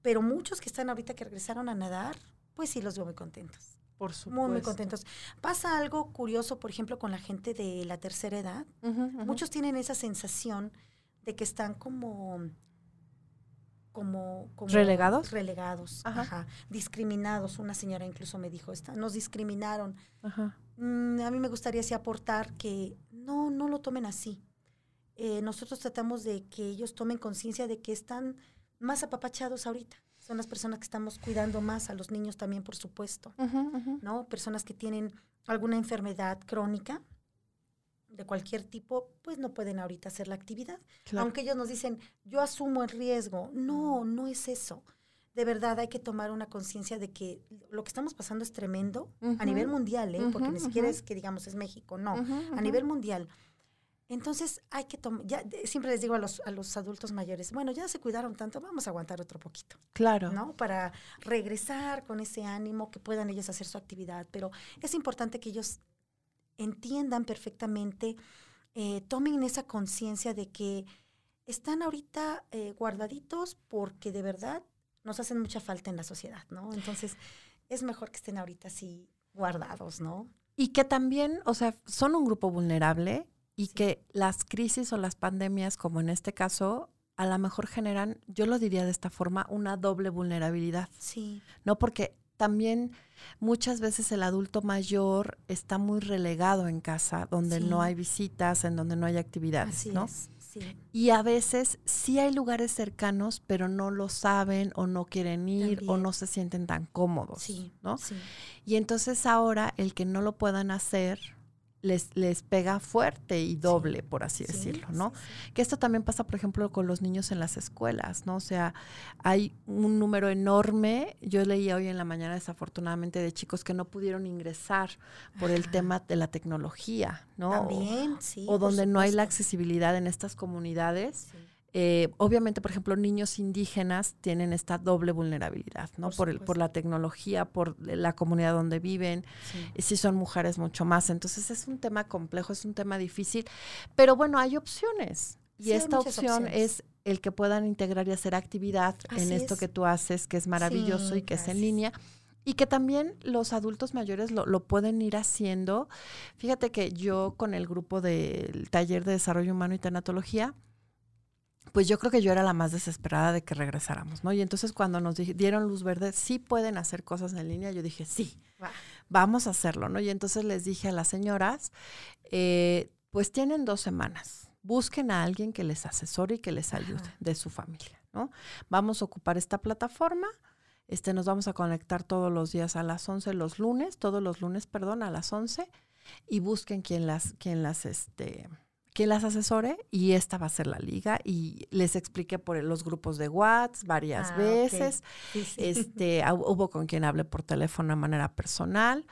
Pero muchos que están ahorita que regresaron a nadar, pues sí los veo muy contentos. Por supuesto. Muy, muy contentos. Pasa algo curioso, por ejemplo, con la gente de la tercera edad. Muchos tienen esa sensación de que están como como, relegados relegados ajá. discriminados una señora incluso me dijo esta nos discriminaron mm, a mí me gustaría así aportar que no no lo tomen así. Eh, nosotros tratamos de que ellos tomen conciencia de que están más apapachados ahorita. Son las personas que estamos cuidando más a los niños también por supuesto no personas que tienen alguna enfermedad crónica de cualquier tipo, pues no pueden ahorita hacer la actividad. Aunque ellos nos dicen, yo asumo el riesgo. No, no es eso. De verdad hay que tomar una conciencia de que lo que estamos pasando es tremendo a nivel mundial, ¿eh? porque ni siquiera es que digamos es México, no, a nivel mundial. Entonces hay que tomar, ya siempre les digo a los, a los adultos mayores, bueno, ya se cuidaron tanto, vamos a aguantar otro poquito. Claro. ¿No? Para regresar con ese ánimo, que puedan ellos hacer su actividad. Pero es importante que ellos entiendan perfectamente, eh, tomen esa conciencia de que están ahorita eh, guardaditos porque de verdad nos hacen mucha falta en la sociedad, ¿no? Entonces, es mejor que estén ahorita así guardados, ¿no? Y que también, o sea, son un grupo vulnerable y que las crisis o las pandemias, como en este caso, a lo mejor generan, yo lo diría de esta forma, una doble vulnerabilidad. Sí. No porque también muchas veces el adulto mayor está muy relegado en casa, donde no hay visitas, en donde no hay actividades, ¿no? Y a veces sí hay lugares cercanos, pero no lo saben o no quieren ir o no se sienten tan cómodos, ¿no? Y entonces ahora el que no lo puedan hacer les, les pega fuerte y doble, por así decirlo, ¿no? Que esto también pasa, por ejemplo, con los niños en las escuelas, ¿no? O sea, hay un número enorme, yo leía hoy en la mañana desafortunadamente de chicos que no pudieron ingresar por el tema de la tecnología, ¿no? También, sí. O donde no hay la accesibilidad en estas comunidades. Eh, obviamente, por ejemplo, niños indígenas tienen esta doble vulnerabilidad, ¿no? Por, el, por la tecnología, por la comunidad donde viven, si son mujeres mucho más. Entonces es un tema complejo, es un tema difícil, pero bueno, hay opciones. Y esta opción es el que puedan integrar y hacer actividad en esto que tú haces, que es maravilloso y que es en línea. Y que también los adultos mayores lo, lo, pueden ir haciendo. Fíjate que yo con el grupo del taller de desarrollo humano y tanatología, pues yo creo que yo era la más desesperada de que regresáramos, ¿no? Y entonces cuando nos dieron luz verde, sí pueden hacer cosas en línea, yo dije, sí, vamos a hacerlo, ¿no? Y entonces les dije a las señoras, eh, pues tienen dos semanas, busquen a alguien que les asesore y que les ayude de su familia, ¿no? Vamos a ocupar esta plataforma, este, nos vamos a conectar todos los días a las 11 los lunes, todos los lunes, perdón, a las 11, y busquen quien las, quien las, este, que las asesore y esta va a ser la liga y les expliqué por los grupos de WhatsApp varias ah, veces. Este, hubo con quien hablé por teléfono de manera personal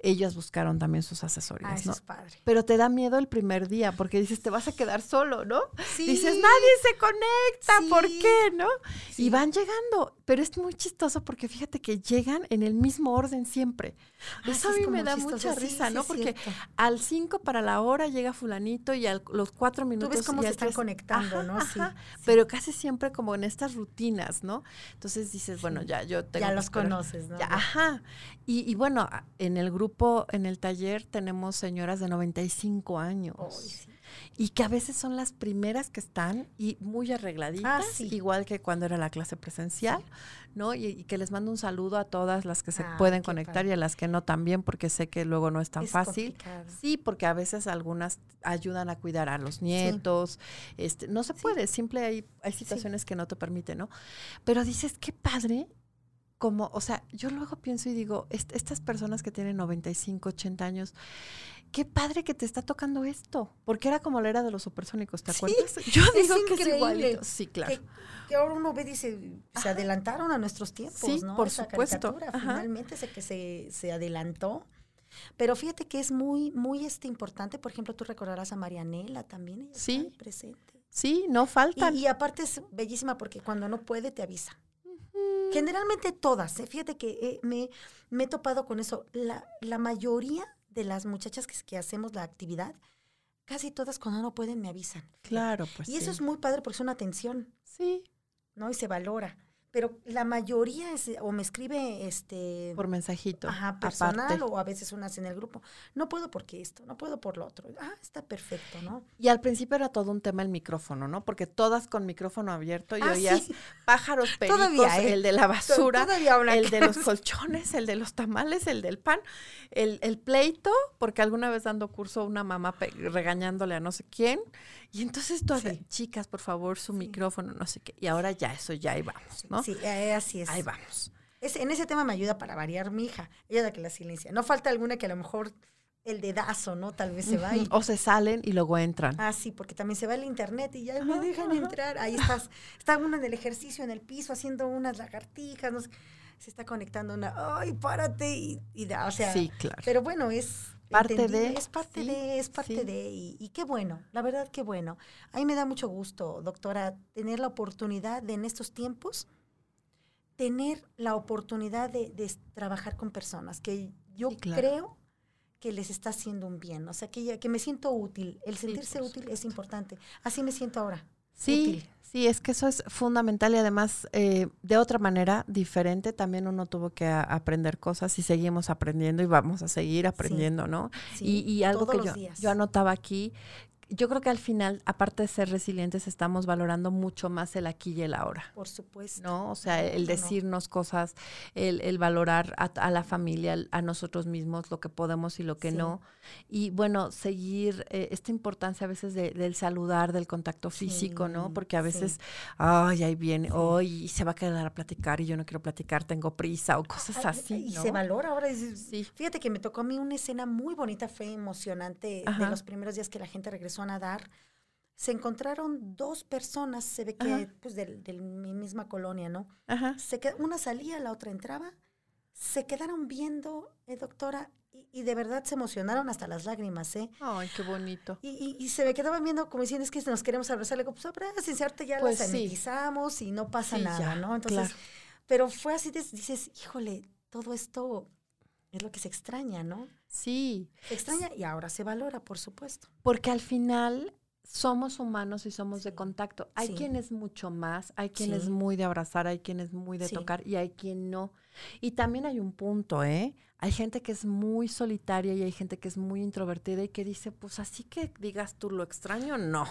ellas buscaron también sus asesorías, ah, ¿no? Es padre. Pero te da miedo el primer día porque dices, te vas a quedar solo, ¿no? Dices, nadie se conecta, ¿por qué, no? Y van llegando, pero es muy chistoso porque fíjate que llegan en el mismo orden siempre. Ah, Eso a mí me da mucha risa, ¿no? porque al 5 para la hora llega fulanito y a los cuatro minutos... Tú ves cómo se están conectando, ¿no? Ajá, Pero casi siempre como en estas rutinas, ¿no? Entonces dices, bueno, ya yo tengo... Ya los conoces, ¿no? ajá. Y, y bueno, en el grupo, en el taller, tenemos señoras de 95 años. Y que a veces son las primeras que están y muy arregladitas, ah, igual que cuando era la clase presencial, ¿no? Y, que les mando un saludo a todas las que se ah, pueden conectar y a las que no también, porque sé que luego no es tan fácil. Sí, porque a veces algunas ayudan a cuidar a los nietos. Este, no se puede, siempre hay, hay situaciones que no te permiten, ¿no? Pero dices, qué padre como, o sea, yo luego pienso y digo, estas personas que tienen 95, 80 años, qué padre que te está tocando esto, porque era como la era de los supersónicos, ¿te acuerdas? yo digo que es igualito. Sí, claro. Que, ahora uno ve, dice, se adelantaron a nuestros tiempos, sí, ¿no? por supuesto. finalmente sé que se, se adelantó. Pero fíjate que es muy, muy este, importante, por ejemplo, tú recordarás a Marianela también, ella sí. presente. Sí, no falta. Y, aparte es bellísima porque cuando no puede te avisa. Generalmente todas, ¿eh? fíjate que eh, me, me, he topado con eso. La, la mayoría de las muchachas que, que, hacemos la actividad, casi todas cuando no pueden me avisan. Claro, pues. Y eso es muy padre porque es una atención. Sí. ¿No? Y se valora pero la mayoría es, o me escribe este por mensajito ajá, personal o a veces unas en el grupo no puedo porque esto no puedo por lo otro ah está perfecto no y al principio era todo un tema el micrófono no porque todas con micrófono abierto y ah, oías pájaros pericos ¿eh? el de la basura el de los colchones el de los tamales el del pan el, el pleito porque alguna vez dando curso una mamá regañándole a no sé quién y entonces tú chicas, por favor, su micrófono, no sé qué. Y ahora ya, eso ya ahí vamos, ¿no? Sí, eh, así es. Ahí vamos. en ese tema me ayuda para variar mi hija. Ella es la que la silencia. No falta alguna que a lo mejor el dedazo, ¿no? Tal vez se va. o se salen y luego entran. Ah, sí, porque también se va el internet y ya me dejan entrar. Ahí estás, está una en el ejercicio en el piso haciendo unas lagartijas, no sé. Se está conectando una, ay, párate y, y da, o sea. Sí, claro. Pero bueno, es parte de. Es parte de, es parte de, y, qué bueno, la verdad qué bueno. A mí me da mucho gusto, doctora, tener la oportunidad de en estos tiempos, tener la oportunidad de, trabajar con personas que yo creo que les está haciendo un bien, o sea, que, que me siento útil. El sentirse útil es importante. Así me siento ahora. Sí, sí, es que eso es fundamental y además eh, de otra manera diferente también uno tuvo que aprender cosas y seguimos aprendiendo y vamos a seguir aprendiendo, ¿no? y, y, algo que yo, yo anotaba aquí yo creo que al final, aparte de ser resilientes, estamos valorando mucho más el aquí y el ahora. Por supuesto. ¿No? O sea, el decirnos cosas, el, valorar a, la familia, a nosotros mismos, lo que podemos y lo que no. Y bueno, seguir eh, esta importancia a veces del saludar, del contacto físico, ¿no? Porque a veces, ay, ahí viene, hoy se va a quedar a platicar y yo no quiero platicar, tengo prisa o cosas así. Y se valora ahora. sí. Fíjate que me tocó a mí una escena muy bonita, fue emocionante de los primeros días que la gente regresó a nadar, se encontraron dos personas, se ve que, pues, de, mi misma colonia, ¿no? Se una salía, la otra entraba, se quedaron viendo, eh, doctora, y, de verdad se emocionaron hasta las lágrimas, ¿eh? Ay, qué bonito. Y, y, se me quedaban viendo como diciendo, es que nos queremos abrazar. Le digo, pues, abrácense, ya pues las y no pasa nada, ¿no? Entonces, pero fue así, dices, híjole, todo esto es lo que se extraña, ¿no? Sí. Se extraña y ahora se valora, por supuesto. Porque al final somos humanos y somos de contacto. Hay quienes mucho más, hay quienes es muy de abrazar, hay quienes muy de tocar y hay quien no. Y también hay un punto, ¿eh? Hay gente que es muy solitaria y hay gente que es muy introvertida y que dice, pues así que digas tú lo extraño, no.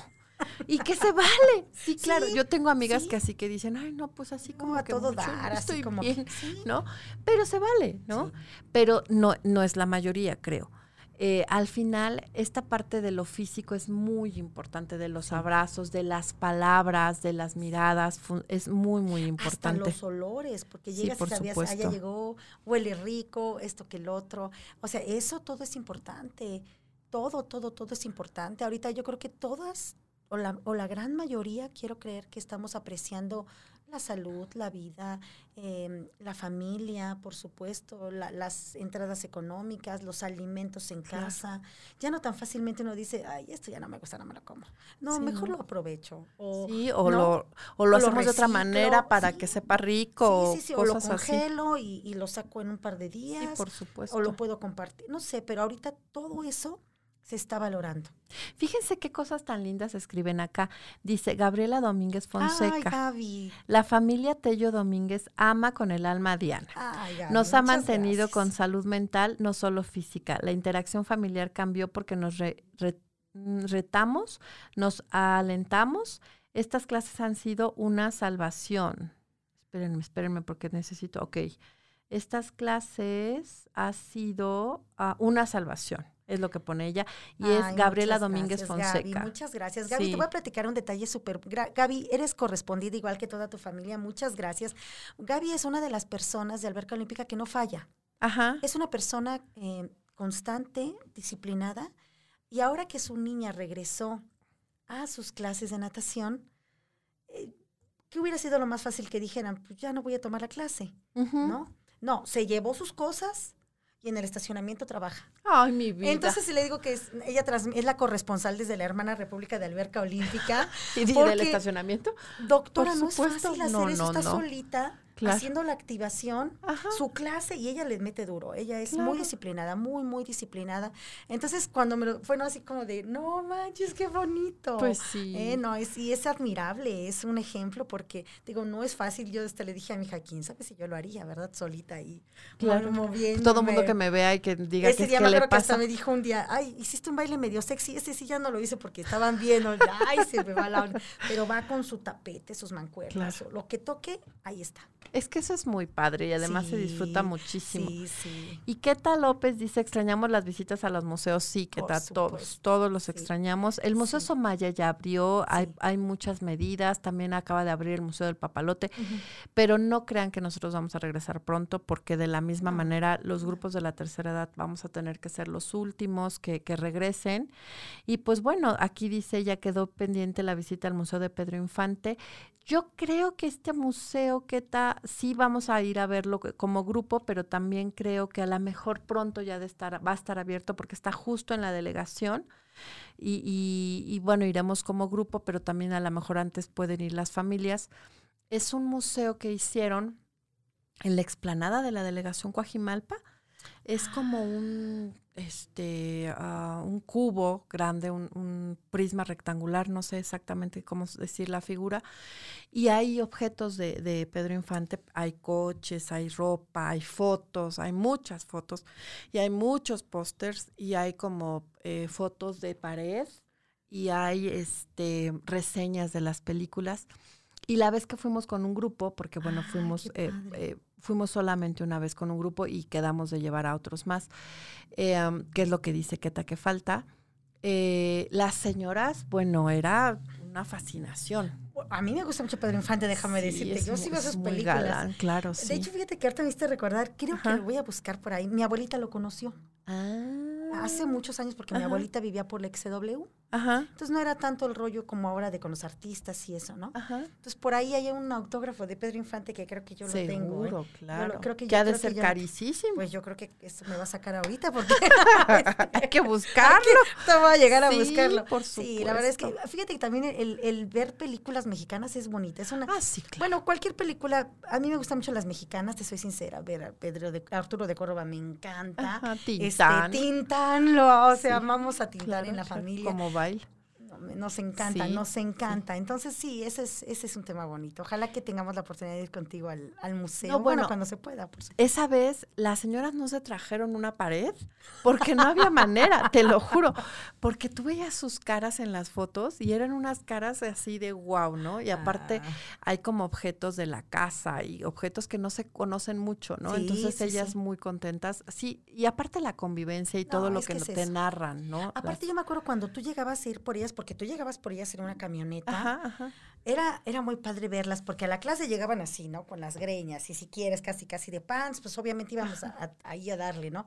Y que se vale. Sí, claro. Yo tengo amigas que así que dicen, ay, no, pues así como a todo dar, estoy así como bien, ¿no? Pero se vale, ¿no? Pero no, no es la mayoría, creo. Eh, al final, esta parte de lo físico es muy importante, de los abrazos, de las palabras, de las miradas, es muy, muy importante. Hasta los olores, porque llegas y sabías, ah, ya llegó, huele rico, esto que el otro. O sea, eso todo es importante. Todo, todo, todo es importante. Ahorita yo creo que todas, o la, o la gran mayoría, quiero creer que estamos apreciando la salud, la vida, em, la familia, por supuesto, las entradas económicas, los alimentos en casa. Ya no tan fácilmente uno dice, ay, esto ya no me gusta, no me lo como. No, mejor lo aprovecho. O, sí, o lo, o lo hacemos de otra manera para que sepa rico. Sí, sí, sí, o lo congelo y, y, lo saco en un par de días. Sí, por supuesto. O lo puedo compartir. No sé, pero ahorita todo eso se está valorando. Fíjense qué cosas tan lindas escriben acá. Dice Gabriela Domínguez Fonseca. Ay, Gaby. La familia Tello Domínguez ama con el alma a Diana. nos ha mantenido con salud mental, no solo física. La interacción familiar cambió porque nos mm, retamos, nos alentamos. Estas clases han sido una salvación. Espérenme, espérenme porque necesito. Ok. Estas clases han sido ah, una salvación es lo que pone ella, y es Gabriela Domínguez Fonseca. muchas gracias. Gaby, te voy a platicar un detalle súper. Gaby, eres correspondida igual que toda tu familia, muchas gracias. Gaby es una de las personas de Alberca Olímpica que no falla. Ajá. Es una persona eh, constante, disciplinada, y ahora que su niña regresó a sus clases de natación, eh, ¿qué hubiera sido lo más fácil que dijeran? Pues ya no voy a tomar la clase, ¿no? No, se llevó sus cosas, y en el estacionamiento trabaja. Ay, mi vida. Entonces le digo que es, ella es la corresponsal desde la hermana República de Alberca Olímpica. ¿Y del estacionamiento? Doctora, no es fácil hacer eso, está solita haciendo la activación, su clase, y ella le mete duro. Ella es muy disciplinada, muy, muy disciplinada. Entonces, cuando me lo, fue así como de, no manches, qué bonito. Pues sí. Eh, no, es, y es admirable, es un ejemplo, porque, digo, no es fácil. Yo hasta le dije a mi hija, quién sabe si yo lo haría, ¿verdad? Solita ahí, claro. moviendo. Todo mundo que me vea y que diga Ese que, día me acuerdo que hasta me dijo un día, ay, hiciste un baile medio sexy. Ese sí ya no lo hice porque estaban viendo, ay, se me va la Pero va con su tapete, sus mancuernas, lo que toque, ahí está. Es que eso es muy padre y además se disfruta muchísimo. Sí, sí. Y Keta López dice, extrañamos las visitas a los museos. Sí, Keta, todos, todos los extrañamos. El Museo Somaya ya abrió, hay, hay, muchas medidas, también acaba de abrir el Museo del Papalote, pero no crean que nosotros vamos a regresar pronto porque de la misma manera los grupos de la tercera edad vamos a tener que ser los últimos que, que regresen. Y pues bueno, aquí dice, ya quedó pendiente la visita al Museo de Pedro Infante. Yo creo que este museo, Keta, sí vamos a ir a verlo como grupo, pero también creo que a lo mejor pronto ya de estar, va a estar abierto porque está justo en la delegación. Y, y, bueno, iremos como grupo, pero también a lo mejor antes pueden ir las familias. Es un museo que hicieron en la explanada de la delegación Coajimalpa. Es como un este, uh, un cubo grande, un, prisma rectangular, no sé exactamente cómo decir la figura, y hay objetos de, de, Pedro Infante, hay coches, hay ropa, hay fotos, hay muchas fotos, y hay muchos pósters, y hay como eh, fotos de pared, y hay este, reseñas de las películas. Y la vez que fuimos con un grupo, porque bueno, fuimos fuimos solamente una vez con un grupo y quedamos de llevar a otros más. Eh, ¿Qué es lo que dice Keta que falta? Eh, las señoras, bueno, era una fascinación. A mí me gusta mucho Pedro Infante, déjame decirte. Yo sigo esas películas. claro, sí. De hecho, fíjate que ahorita me hiciste recordar, creo que lo voy a buscar por ahí. Mi abuelita lo conoció. Ah. Hace muchos años, porque mi abuelita vivía por la XW. Ajá. Entonces no era tanto el rollo como ahora de con los artistas y eso, ¿no? Ajá. Entonces por ahí hay un autógrafo de Pedro Infante que creo que yo lo tengo. Seguro, ¿eh? claro. creo que, ha de ser carísimo. Pues yo creo que esto me va a sacar ahorita porque hay que buscarlo. te voy a llegar a buscarlo. Por supuesto. Sí, la verdad es que fíjate que también el, el, ver películas mexicanas es bonita. Es una, ah, sí, claro. Bueno, cualquier película, a mí me gustan mucho las mexicanas, te soy sincera. Ver a Pedro de, Arturo de Córdoba me encanta. Ajá, Tintán. Este, Tintán, lo, o sea, amamos a Tintán en la familia. Como baile nos encanta, nos encanta. Entonces sí, ese es, ese es un tema bonito. Ojalá que tengamos la oportunidad de ir contigo al, museo, bueno, cuando se pueda. Por esa vez las señoras no se trajeron una pared porque no había manera, te lo juro, porque tú veías sus caras en las fotos y eran unas caras así de wow, ¿no? Y aparte ah. hay como objetos de la casa y objetos que no se conocen mucho, ¿no? Entonces ellas muy contentas. Sí, y aparte la convivencia y todo lo que, te narran, ¿no? Aparte yo me acuerdo cuando tú llegabas a ir por ellas, porque tú llegabas por ellas en una camioneta, Era, era muy padre verlas, porque a la clase llegaban así, ¿no? Con las greñas, y si quieres, casi, casi de pants, pues obviamente íbamos ahí a, darle, ¿no?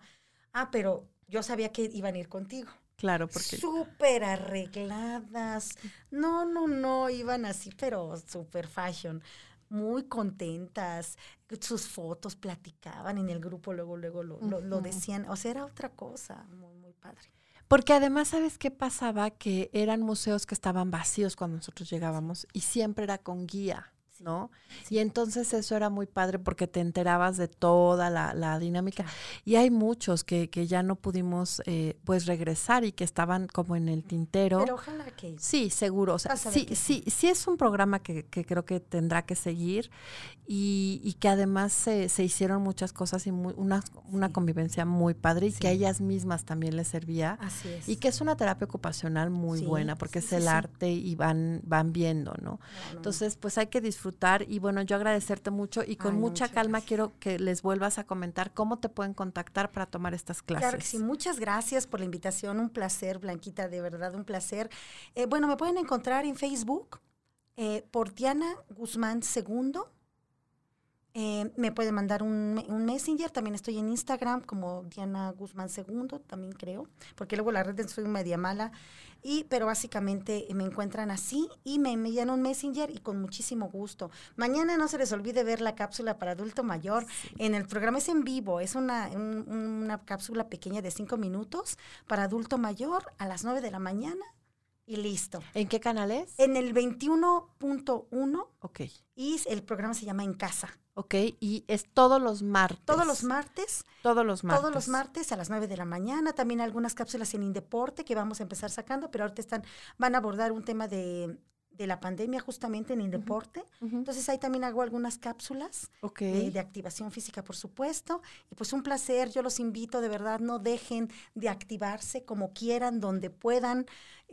Ah, pero yo sabía que iban a ir contigo. Claro, porque... Súper arregladas. No, no, no, iban así, pero súper fashion. Muy contentas. Sus fotos platicaban en el grupo, luego, luego lo, lo decían. O sea, era otra cosa. Muy, muy padre. Porque además, ¿sabes qué pasaba? Que eran museos que estaban vacíos cuando nosotros llegábamos y siempre era con guía. ¿No? Y entonces eso era muy padre porque te enterabas de toda la, dinámica. Y hay muchos que, que ya no pudimos eh, pues regresar y que estaban como en el tintero. Pero ojalá que... Sí, seguro. O sea, sí, sí, sí es un programa que, que, creo que tendrá que seguir y, y que además se, se, hicieron muchas cosas y una, una convivencia muy padre y que a ellas mismas también les servía. Así es. Y que es una terapia ocupacional muy buena porque es el arte y van, van viendo, ¿no? Entonces, pues hay que disfrutar disfrutar y bueno, yo agradecerte mucho y con Ay, mucha calma gracias. quiero que les vuelvas a comentar cómo te pueden contactar para tomar estas clases. Claro que sí, muchas gracias por la invitación, un placer, Blanquita, de verdad, un placer. Eh, bueno, me pueden encontrar en Facebook eh, por Diana Guzmán Segundo. Eh, me pueden mandar un, me- un messenger, también estoy en Instagram como Diana Guzmán Segundo, también creo, porque luego la red soy media mala, y, pero básicamente me encuentran así y me envían un messenger y con muchísimo gusto. Mañana no se les olvide ver la cápsula para adulto mayor en el programa, es en vivo, es una, un- una cápsula pequeña de cinco minutos para adulto mayor a las 9 de la mañana y listo. ¿En qué canal es? En el 21.1 Ok, y el programa se llama En Casa. Ok, y es todos los martes. Todos los martes, Todos los martes. todos los martes a las 9 de la mañana. También algunas cápsulas en Indeporte que vamos a empezar sacando, pero ahorita están, van a abordar un tema de, de la pandemia justamente en Indeporte. Ujú, Entonces ahí también hago algunas cápsulas Ok. de, de activación física, por supuesto. Y pues un placer, yo los invito, de verdad, no dejen de activarse como quieran, donde puedan,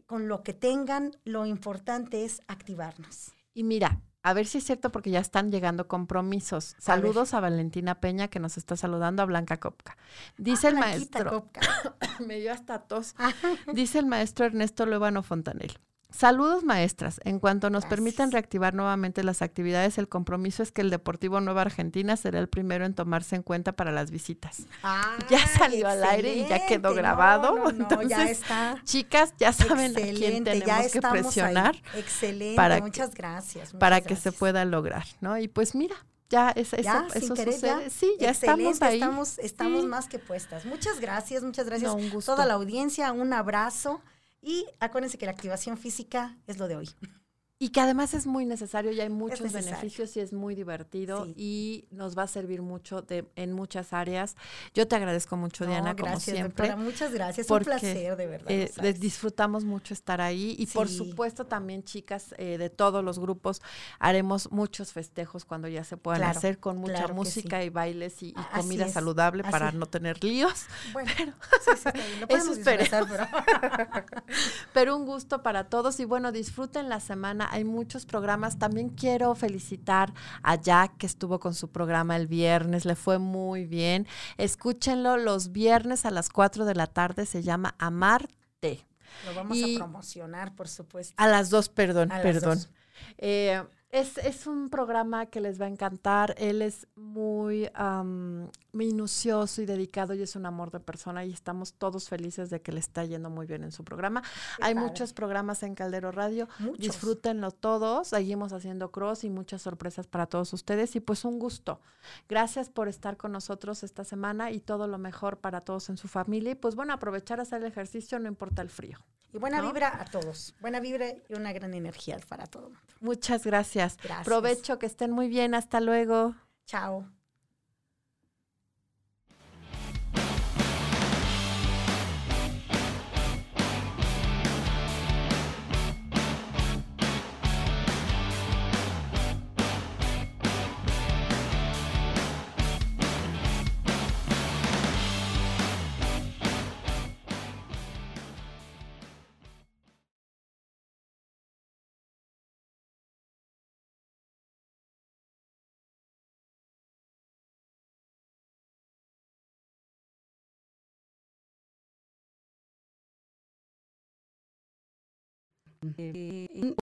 con lo que tengan. Lo importante es activarnos. Y mira, a ver si es cierto porque ya están llegando compromisos. Saludos a, Valentina Peña que nos está saludando, a Blanca Copca. Dice Ah, el maestro, me dio hasta tos. Dice el maestro Ernesto Luevano Fontanel. Saludos maestras. En cuanto nos permitan Gracias. reactivar nuevamente las actividades, el compromiso es que el Deportivo Nueva Argentina será el primero en tomarse en cuenta para las visitas. Ya Ay, salió al aire y ya quedó excelente. No, grabado, no, no, ya entonces, está. Chicas, ya saben a quién Excelente, tenemos ya que estamos ahí. presionar Excelente, para que- muchas gracias. muchas para que se gracias. pueda lograr, ¿no? Y pues mira, ya es- eso, Ya, sin eso querer, ya. sucede. Sí, ya estamos Excelente, ahí. Estamos, estamos Sí. más que puestas. Muchas gracias, muchas gracias. No, un gusto. Toda la audiencia, un abrazo. Y acuérdense que la activación física es lo de hoy. Y que además es muy necesario y hay muchos beneficios y es muy divertido Sí. y nos va a servir mucho de, en muchas áreas. Yo te agradezco mucho, No, Diana, como gracias, siempre. doctora, muchas gracias. porque, un placer, de verdad. Eh, les disfrutamos mucho estar ahí y por supuesto también chicas eh, de todos los grupos haremos muchos festejos cuando ya se puedan Claro, hacer con mucha claro música sí. y bailes y, comida es, saludable para no tener líos. Bueno, disfrazar, pero- Pero un gusto para todos y bueno, disfruten la semana. Hay muchos programas. También quiero felicitar a Jack que estuvo con su programa el viernes. Le fue muy bien. Escúchenlo los viernes a las 4 de la tarde. Se llama Amarte. Lo vamos Y- a promocionar, por supuesto. A las dos, perdón, A las perdón. dos. Eh, es, es un programa que les va a encantar. Él es muy am, minucioso y dedicado y es un amor de persona y estamos todos felices de que le está yendo muy bien en su programa. Qué Hay padre. muchos programas en Caldero Radio. Muchos. Disfrútenlo todos. Seguimos haciendo cross y muchas sorpresas para todos ustedes. Y pues un gusto. Gracias por estar con nosotros esta semana y todo lo mejor para todos en su familia. Y pues bueno, aprovechar a hacer el ejercicio, no importa el frío. Y buena ¿no? vibra a todos. Buena vibra y una gran energía para todo el mundo. Muchas gracias. Gracias. Provecho, que estén muy bien. Hasta luego. Chao. in